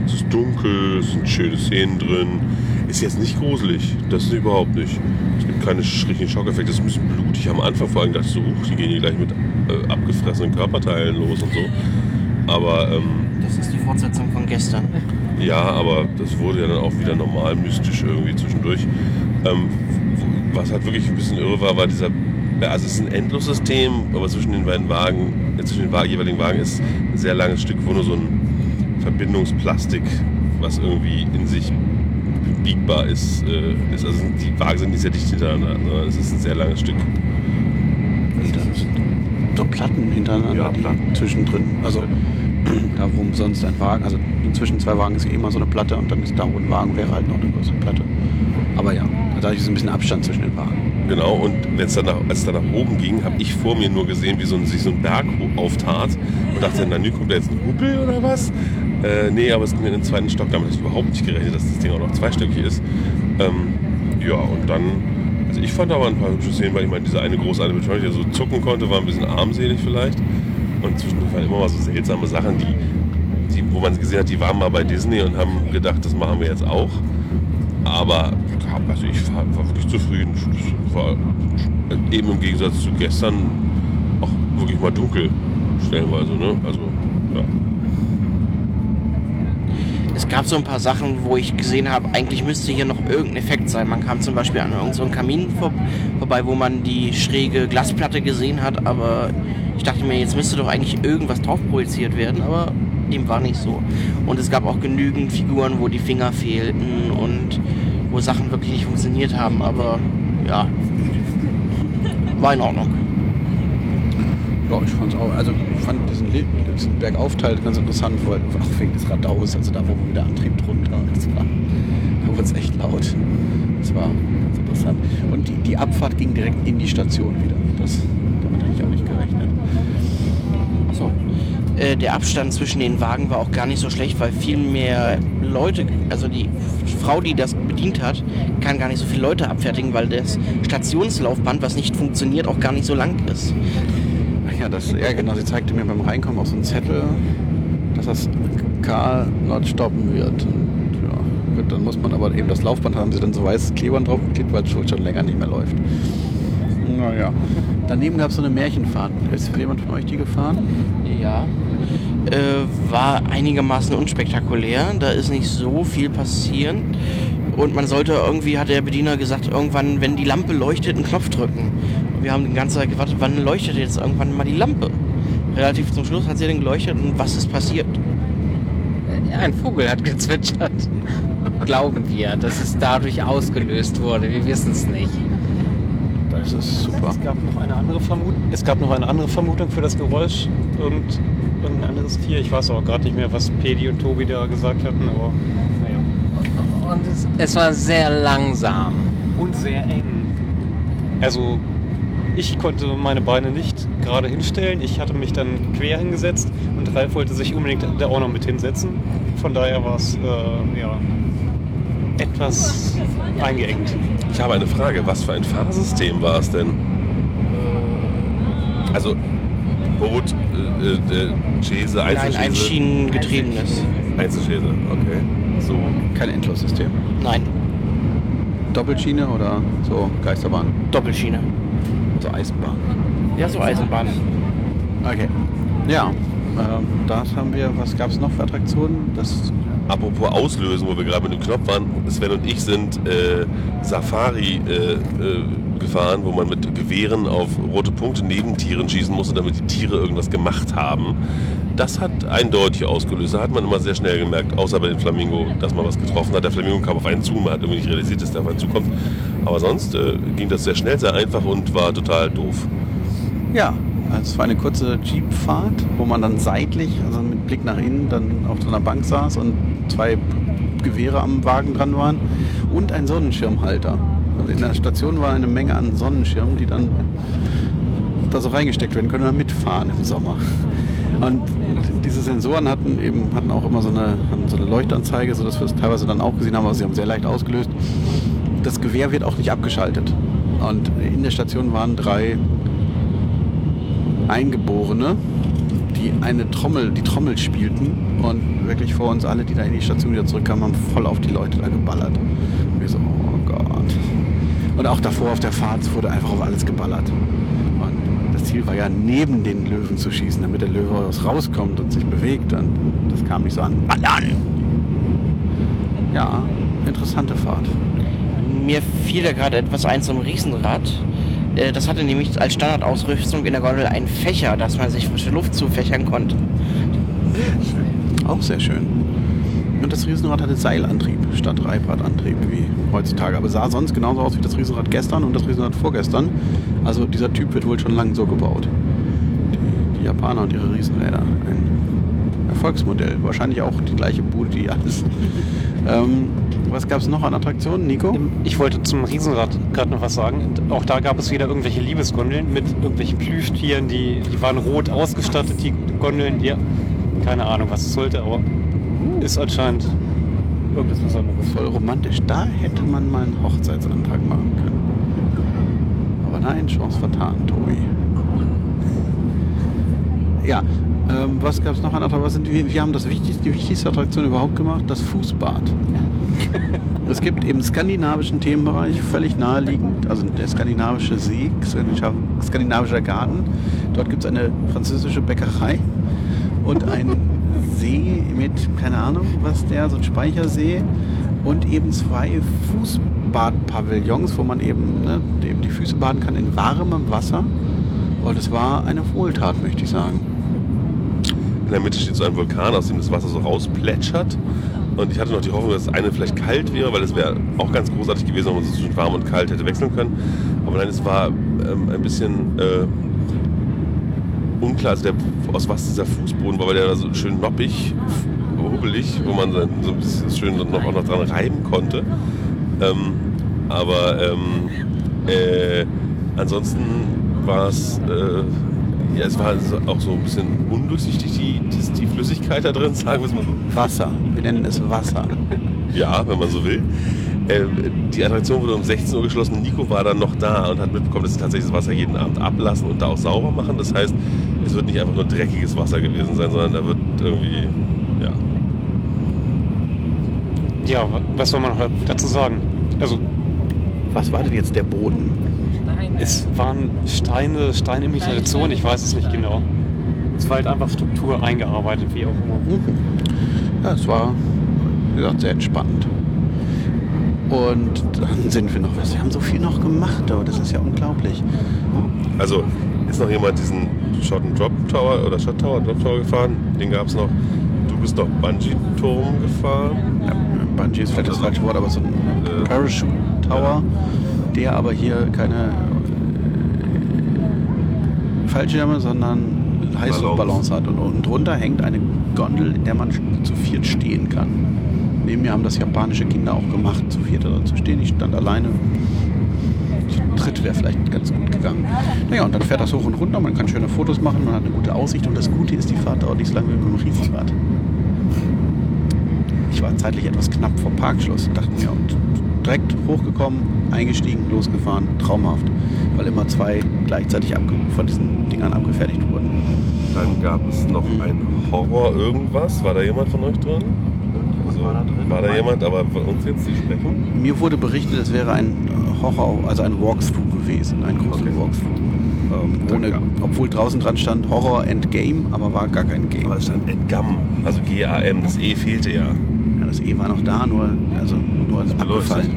Es ist dunkel, es sind schöne Szenen drin, ist jetzt nicht gruselig, das ist überhaupt nicht. Es gibt keine richtigen Schockeffekte, es ist ein bisschen blutig am Anfang, vor allem dachte ich so, huch, die gehen hier gleich mit äh, abgefressenen Körperteilen los und so. Aber ähm, Das ist die Fortsetzung von gestern. ja, aber das wurde ja dann auch wieder normal mystisch irgendwie zwischendurch. Ähm, was halt wirklich ein bisschen irre war, war dieser, also es ist ein Endlossystem, aber zwischen den beiden Wagen, äh, zwischen den jeweiligen Wagen ist ein sehr langes Stück, wo nur so ein Verbindungsplastik, was irgendwie in sich biegbar ist, äh, ist. Also die Wagen sind nicht sehr dicht hintereinander, sondern es ist ein sehr langes Stück. Und dann sind so Platten hintereinander Ja, die Platten. zwischendrin. Also da wo sonst ein Wagen, also zwischen zwei Wagen ist eh immer so eine Platte und dann ist da wo ein Wagen wäre halt noch eine größere Platte. Aber ja, dadurch ist ein bisschen Abstand zwischen den Wagen. Genau, und wenn's als es dann nach oben ging, habe ich vor mir nur gesehen, wie so ein, sich so ein Berg auftat und dachte, na nu kommt da jetzt ein Hubbel oder was? Äh, nee, aber es ging in den zweiten Stock, damit hatte ich überhaupt nicht gerechnet, dass das Ding auch noch zweistöckig ist. Ähm, ja, und dann, also ich fand aber ein paar hübsche Szenen, weil ich meine, diese eine großartige Beschleunigung, die so zucken konnte, war ein bisschen armselig vielleicht. Und zwischendurch waren immer mal so seltsame Sachen, die, die, wo man gesehen hat, die waren mal bei Disney und haben gedacht, das machen wir jetzt auch. Aber also ich war, war wirklich zufrieden. Es war eben im Gegensatz zu gestern auch wirklich mal dunkel stellenweise. Ne? Also ja. Es gab so ein paar Sachen, wo ich gesehen habe, eigentlich müsste hier noch irgendein Effekt sein. Man kam zum Beispiel an irgendeinem so Kamin vor, vorbei, wo man die schräge Glasplatte gesehen hat, aber ich dachte mir, jetzt müsste doch eigentlich irgendwas drauf projiziert werden, aber dem war nicht so. Und es gab auch genügend Figuren, wo die Finger fehlten und wo Sachen wirklich nicht funktioniert haben, aber ja, war in Ordnung. Ja, ich fand's auch, also ich fand diesen, Le- diesen Bergaufteil ganz interessant, weil auch wegen des Radaus, also da wo der Antrieb drunter, das war, da wurde es echt laut. Das war ganz interessant. Und die, die Abfahrt ging direkt in die Station wieder. Das, damit hatte ich auch nicht gerechnet. So. Äh, der Abstand zwischen den Wagen war auch gar nicht so schlecht, weil viel mehr Leute, also die Frau, die das bedient hat, kann gar nicht so viele Leute abfertigen, weil das Stationslaufband, was nicht funktioniert, auch gar nicht so lang ist. Ach Ja, das, ja, genau. Sie zeigte mir beim Reinkommen auch so einen Zettel, dass das Karl not stoppen wird. Und, ja, gut, dann muss man aber eben das Laufband haben sie dann so weiß Klebern draufgeklebt, weil es schon schon länger nicht mehr läuft. Naja. Daneben gab es so eine Märchenfahrt. Ist jemand von euch die gefahren? Ja. Äh, war einigermaßen unspektakulär. Da ist nicht so viel passieren. Und man sollte irgendwie, hat der Bediener gesagt, irgendwann, wenn die Lampe leuchtet, einen Knopf drücken. Und wir haben die ganze Zeit gewartet, wann leuchtet jetzt irgendwann mal die Lampe? Relativ zum Schluss hat sie dann geleuchtet und was ist passiert? Ja, ein Vogel hat gezwitschert. Glauben wir, dass es dadurch ausgelöst wurde. Wir wissen es nicht. Das ist super. Es gab noch eine andere Vermutung. Es gab noch eine andere Vermutung für das Geräusch. Irgend, irgendein anderes Tier. Ich weiß auch gerade nicht mehr, was Pedi und Tobi da gesagt hatten, aber naja. Und es, es war sehr langsam. Und sehr eng. Also ich konnte meine Beine nicht gerade hinstellen. Ich hatte mich dann quer hingesetzt und Ralf wollte sich unbedingt da auch noch mit hinsetzen. Von daher war es äh, ja, etwas eingeengt. Ich habe eine Frage. Was für ein Fahrsystem war es denn? Also Boot, äh, äh, Chaise, Nein, ein? Schienengetriebenes. Einzelchaise, okay. So. Kein Endlossystem. Nein, Doppelschiene oder so Geisterbahn? Doppelschiene. Also Eisenbahn. Ja, so Eisenbahn. Okay. Ja, ähm, das haben wir. Was gab es noch für Attraktionen? Das apropos auslösen, wo wir gerade mit dem Knopf waren, Sven und ich sind äh, Safari äh, äh, gefahren, wo man mit Gewehren auf rote Punkte neben Tieren schießen musste, damit die Tiere irgendwas gemacht haben. Das hat eindeutig ausgelöst. Da hat man immer sehr schnell gemerkt, außer bei dem Flamingo, dass man was getroffen hat. Der Flamingo kam auf einen zu, man hat irgendwie nicht realisiert, dass der auf einen zukommt. Aber sonst äh, ging das sehr schnell, sehr einfach und war total doof. Ja, also es war eine kurze Jeepfahrt, wo man dann seitlich, also mit Blick nach innen, dann auf so einer Bank saß und zwei Gewehre am Wagen dran waren und ein Sonnenschirmhalter. Also in der Station war eine Menge an Sonnenschirmen, die dann da so reingesteckt werden können und dann mitfahren im Sommer. Und diese Sensoren hatten eben hatten auch immer so eine, so eine Leuchtanzeige, sodass wir es teilweise dann auch gesehen haben, aber sie haben sehr leicht ausgelöst. Das Gewehr wird auch nicht abgeschaltet. Und in der Station waren drei Eingeborene, die eine Trommel, die Trommel spielten und wirklich vor uns alle, die da in die Station wieder zurückkamen, haben voll auf die Leute da geballert. Und wir so, oh Gott. Und auch davor auf der Fahrt wurde einfach auf alles geballert. Und das Ziel war ja, neben den Löwen zu schießen, damit der Löwe rauskommt und sich bewegt. Und das kam nicht so an. Ballern! Ja, interessante Fahrt. Mir fiel da gerade etwas ein zum Riesenrad. Äh, Das hatte nämlich als Standardausrüstung in der Gondel einen Fächer, dass man sich frische Luft zufächern konnte. Auch sehr schön. Und das Riesenrad hatte Seilantrieb statt Reibradantrieb wie heutzutage. Aber sah sonst genauso aus wie das Riesenrad gestern und das Riesenrad vorgestern. Also dieser Typ wird wohl schon lange so gebaut. Die, die Japaner und ihre Riesenräder. Ein Erfolgsmodell. Wahrscheinlich auch die gleiche Bude, die alles. ähm, was gab es noch an Attraktionen, Nico? Ich wollte zum Riesenrad gerade noch was sagen. Und auch da gab es wieder irgendwelche Liebesgondeln mit irgendwelchen Plüschtieren, die, die waren rot ausgestattet, die Gondeln. Ja, keine Ahnung, was es sollte, aber ist anscheinend irgendwas Besonderes. Voll romantisch. Da hätte man mal einen Hochzeitsantrag machen können. Aber nein, Chance vertan, Tobi. Ja, ähm, was gab es noch an Attraktionen? Was Wir, wir haben das wichtigste, die wichtigste Attraktion überhaupt gemacht, das Fußbad. Es gibt eben skandinavischen Themenbereich, völlig naheliegend, also der skandinavische See, skandinav- skandinavischer Garten. Dort gibt es eine französische Bäckerei und einen See mit, keine Ahnung, was der, so ein Speichersee und eben zwei Fußbadpavillons, wo man eben, ne, eben die Füße baden kann in warmem Wasser. Und es war eine Wohltat, möchte ich sagen. In der Mitte steht so ein Vulkan, aus dem das Wasser so rausplätschert. Und ich hatte noch die Hoffnung, dass das eine vielleicht kalt wäre, weil es wäre auch ganz großartig gewesen, wenn man so zwischen warm und kalt hätte wechseln können. Aber nein, es war ähm, ein bisschen äh, unklar, also der, aus was dieser Fußboden war, weil der war so schön noppig, hubbelig, wo man dann so ein bisschen schön noch, auch noch dran reiben konnte. Ähm, aber ähm, äh, ansonsten war es, äh, ja, es war so- auch so ein bisschen undurchsichtig, die, die, die Flüssigkeit da drin, sagen wir es mal so. Wasser. Wir nennen es Wasser. Ja, wenn man so will. Äh, die Attraktion wurde um 16 Uhr geschlossen. Nico war dann noch da und hat mitbekommen, dass sie tatsächlich das Wasser jeden Abend ablassen und da auch sauber machen. Das heißt, es wird nicht einfach nur dreckiges Wasser gewesen sein, sondern da wird irgendwie, ja. Ja, wa- was soll man noch dazu sagen? Also, Was war denn jetzt der Boden? Es waren Steine, Steinimitationen, ich weiß es nicht genau. Es war halt einfach Struktur eingearbeitet, wie auch immer. Ja, es war, wie gesagt, sehr entspannend. Und dann sind wir noch was. Wir haben so viel noch gemacht, aber das ist ja unglaublich. Also, ist noch jemand diesen Shot and Drop Tower oder Shot Tower, Drop Tower gefahren? Den gab es noch. Du bist noch Bungee-Turm gefahren. Ja, Bungee ist vielleicht das falsche Wort, aber so ein Äh, Parachute Tower, der aber hier keine Fallschirme, sondern Heißluftballons hat. Und unten drunter hängt eine Gondel, in der man zu viert stehen kann. Neben mir haben das japanische Kinder auch gemacht, zu viert da zu stehen. Ich stand alleine. Zu dritt wäre vielleicht ganz gut gegangen. Naja, und dann fährt das hoch und runter, man kann schöne Fotos machen, man hat eine gute Aussicht und das Gute ist, die Fahrt dauert nicht so lange wie mit dem Riesenrad. Ich war zeitlich etwas knapp vor Parkschluss, dachte mir, und direkt hochgekommen, eingestiegen, losgefahren, traumhaft, weil immer zwei gleichzeitig abge von diesen Dingern abgefertigt wurden. Dann gab es noch ein Horror irgendwas. War da jemand von euch drin? Also, war da jemand, aber von uns jetzt, die sprechen? Mir wurde berichtet, es wäre ein Horror, also ein Walkthrough gewesen, ein großer Okay. Walkthrough. Ähm, ohne, Ja. obwohl draußen dran stand Horror and Game, aber war gar kein Game. Aber es stand Endgam, also G-A-M, das E fehlte ja. Ja, das E war noch da, nur, also, nur beleuchtet? abgefallen.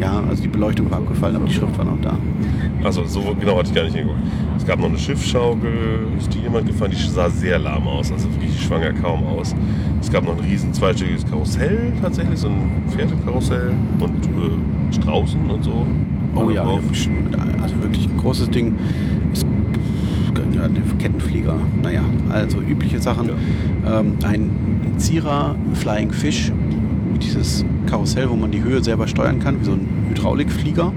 Ja, also die Beleuchtung war abgefallen, aber die Schrift war noch da. Also so genau hatte ich gar nicht hingeguckt. Es gab noch eine Schiffsschaukel, ist die jemand gefahren, die sah sehr lahm aus, also wirklich die schwang ja kaum aus. Es gab noch ein riesen zweistöckiges Karussell tatsächlich, so ein Pferdekarussell und äh, Straußen und so. Oh ja, also wirklich ein großes Ding. Ja, der Kettenflieger, naja, also übliche Sachen. Ähm, ein Zierer Flying Fish, dieses Karussell, wo man die Höhe selber steuern kann, wie so ein Hydraulikflieger,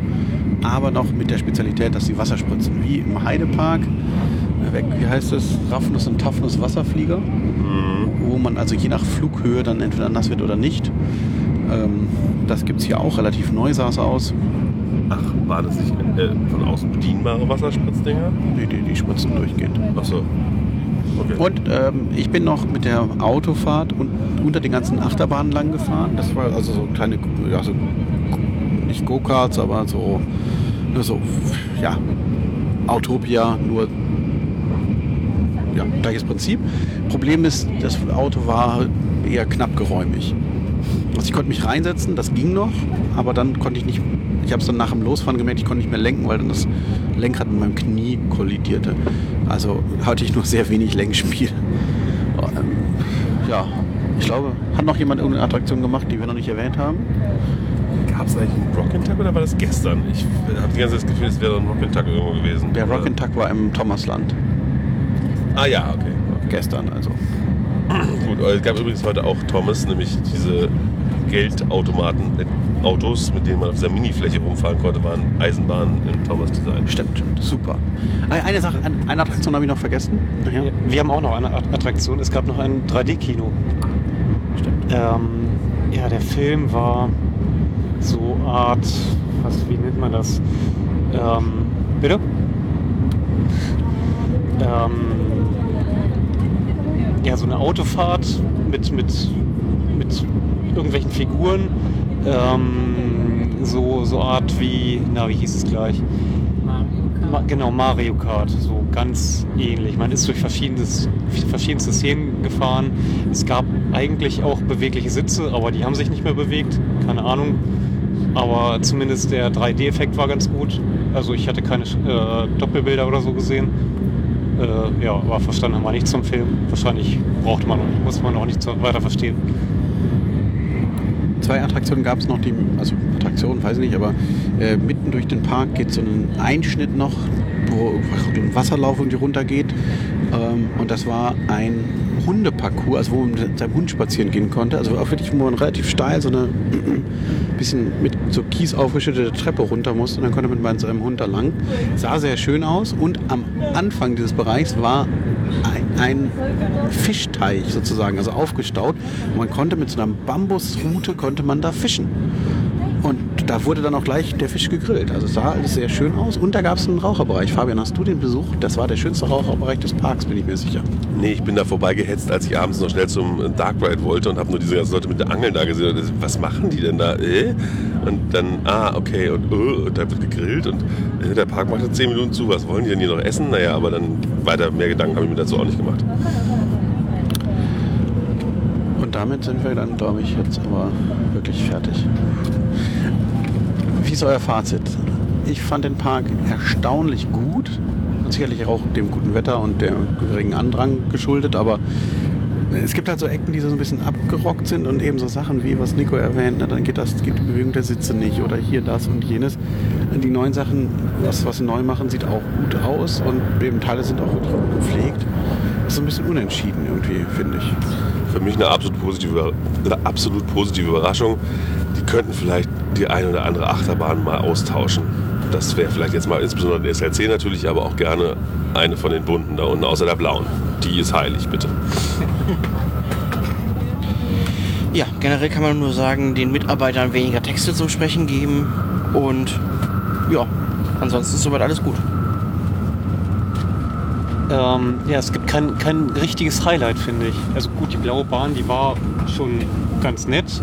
aber noch mit der Spezialität, dass sie Wasser spritzen, wie im Heidepark. äh, Weg, wie heißt es? Raffnus und Toughness Wasserflieger, Mhm. wo man also je nach Flughöhe dann entweder nass wird oder nicht. Ähm, das gibt es hier auch relativ neu, sah es aus. Ach, waren das nicht äh, von außen bedienbare Wasserspritzdinger? Die, die, die spritzen durchgehend. Achso. Okay. Und ähm, ich bin noch mit der Autofahrt und unter den ganzen Achterbahnen lang gefahren. Das war also so kleine, ja, so, nicht Go-Karts, aber so, so, ja, Autopia, nur ja, gleiches Prinzip. Problem ist, das Auto war eher knapp geräumig. Also ich konnte mich reinsetzen, das ging noch, aber dann konnte ich nicht, ich habe es dann nach dem Losfahren gemerkt, ich konnte nicht mehr lenken, weil dann das Lenkrad mit meinem Knie kollidierte. Also hatte ich nur sehr wenig Lenkspiel. Ähm, ja, ich glaube, hat noch jemand irgendeine Attraktion gemacht, die wir noch nicht erwähnt haben? Gab es eigentlich einen Rock'n'Tuck oder war das gestern? Ich habe die ganze Zeit das Gefühl, es wäre ein Rock'n'Tuck irgendwo gewesen. Der Oder- Rock'n'Tuck war im Thomasland Ah ja, okay. okay. gestern, also. Gut, es gab übrigens heute auch Thomas, nämlich diese Geldautomaten, äh, Autos, mit denen man auf dieser Minifläche rumfahren konnte, waren Eisenbahnen im Thomas-Design. Stimmt, super. Eine Sache, eine- Attraktion habe ich noch vergessen. Ja. Wir haben auch noch eine At- Attraktion. Es gab noch ein 3D-Kino. Stimmt. Ähm, ja, der Film war so Art, was, wie nennt man das? Ähm, bitte? Ähm, ja, so eine Autofahrt mit, mit, mit irgendwelchen Figuren. Ähm, so, so Art wie, na, wie hieß es gleich? Ma genau, Mario Kart, so ganz ähnlich. Man ist durch verschiedenes, verschiedenste Szenen gefahren. Es gab eigentlich auch bewegliche Sitze, aber die haben sich nicht mehr bewegt. Keine Ahnung. Aber zumindest der 3D-Effekt war ganz gut. Also ich hatte keine äh, Doppelbilder oder so gesehen. Äh, ja, aber verstanden haben wir nichts zum Film. Wahrscheinlich brauchte man, muss man auch nicht weiter verstehen. Zwei Attraktionen gab es noch, die, also Attraktionen, weiß ich nicht, aber äh, mitten durch den Park geht so ein Einschnitt noch, wo ein Wasserlauf irgendwie runtergeht. Ähm, und das war ein Hundeparcours, also wo man mit seinem Hund spazieren gehen konnte. Also auch wirklich, wo man relativ steil so eine bisschen mit so Kies aufgeschüttete Treppe runter musste und dann konnte man mit seinem Hund da lang. Sah sehr schön aus und am Anfang dieses Bereichs war ein, ein Fischteich sozusagen, also aufgestaut. Und man konnte mit so einer Bambusrute konnte man da fischen. Da wurde dann auch gleich der Fisch gegrillt. Also es sah alles sehr schön aus. Und da gab es einen Raucherbereich. Fabian, hast du den besucht? Das war der schönste Raucherbereich des Parks, bin ich mir sicher. Nee, ich bin da vorbeigehetzt, als ich abends noch schnell zum Dark Ride wollte und habe nur diese ganzen Leute mit der Angeln da gesehen. Und was machen die denn da? Äh? Und dann, ah, okay, und, äh, und da wird gegrillt und äh, der Park macht jetzt 10 Minuten zu. Was wollen die denn hier noch essen? Naja, aber dann weiter mehr Gedanken habe ich mir dazu auch nicht gemacht. Und damit sind wir dann, glaube ich, jetzt aber wirklich fertig. Wie ist euer Fazit? Ich fand den Park erstaunlich gut. Und sicherlich auch dem guten Wetter und dem geringen Andrang geschuldet, aber es gibt halt so Ecken, die so ein bisschen abgerockt sind und eben so Sachen wie, was Nico erwähnt, na, dann geht das, geht die Bewegung der Sitze nicht oder hier das und jenes. Die neuen Sachen, was, was sie neu machen, sieht auch gut aus und eben Teile sind auch wirklich gut gepflegt. ist so ein bisschen unentschieden irgendwie, finde ich. Für mich eine absolut positive, eine absolut positive Überraschung. Die könnten vielleicht die eine oder andere Achterbahn mal austauschen. Das wäre vielleicht jetzt mal insbesondere der SLC natürlich, aber auch gerne eine von den bunten da unten, außer der blauen. Die ist heilig, bitte. Ja, generell kann man nur sagen, den Mitarbeitern weniger Texte zum Sprechen geben und ja, ansonsten ist soweit alles gut. Ähm, ja, es gibt kein, kein richtiges Highlight, finde ich. Also gut, die blaue Bahn, die war schon ganz nett,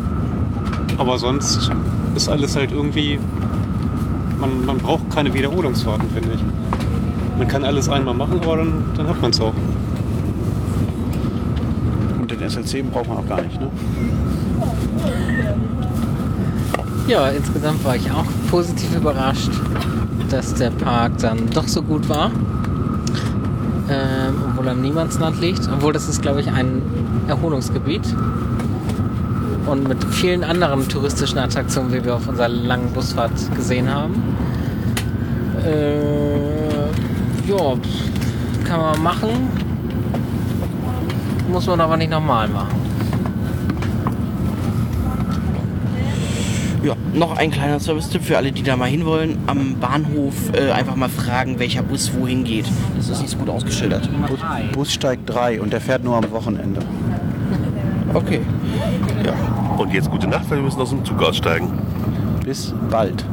aber sonst ist alles halt irgendwie. Man, man braucht keine Wiederholungsfahrten, finde ich. Man kann alles einmal machen, aber dann, dann hat man es auch. Und den SLC braucht man auch gar nicht, ne? Ja, insgesamt war ich auch positiv überrascht, dass der Park dann doch so gut war. Ähm, obwohl er im Niemandsland liegt. Obwohl das ist, glaube ich, ein Erholungsgebiet. Und mit vielen anderen touristischen Attraktionen, wie wir auf unserer langen Busfahrt gesehen haben. Äh, ja, kann man machen. Muss man aber nicht nochmal machen. Ja, noch ein kleiner Service-Tipp für alle, die da mal hinwollen. Am Bahnhof äh, einfach mal fragen, welcher Bus wohin geht. Das ist nicht so gut ausgeschildert. Bus, Bussteig 3 und der fährt nur am Wochenende. Okay. Und jetzt gute Nacht, weil wir müssen aus dem Zug aussteigen. Bis bald.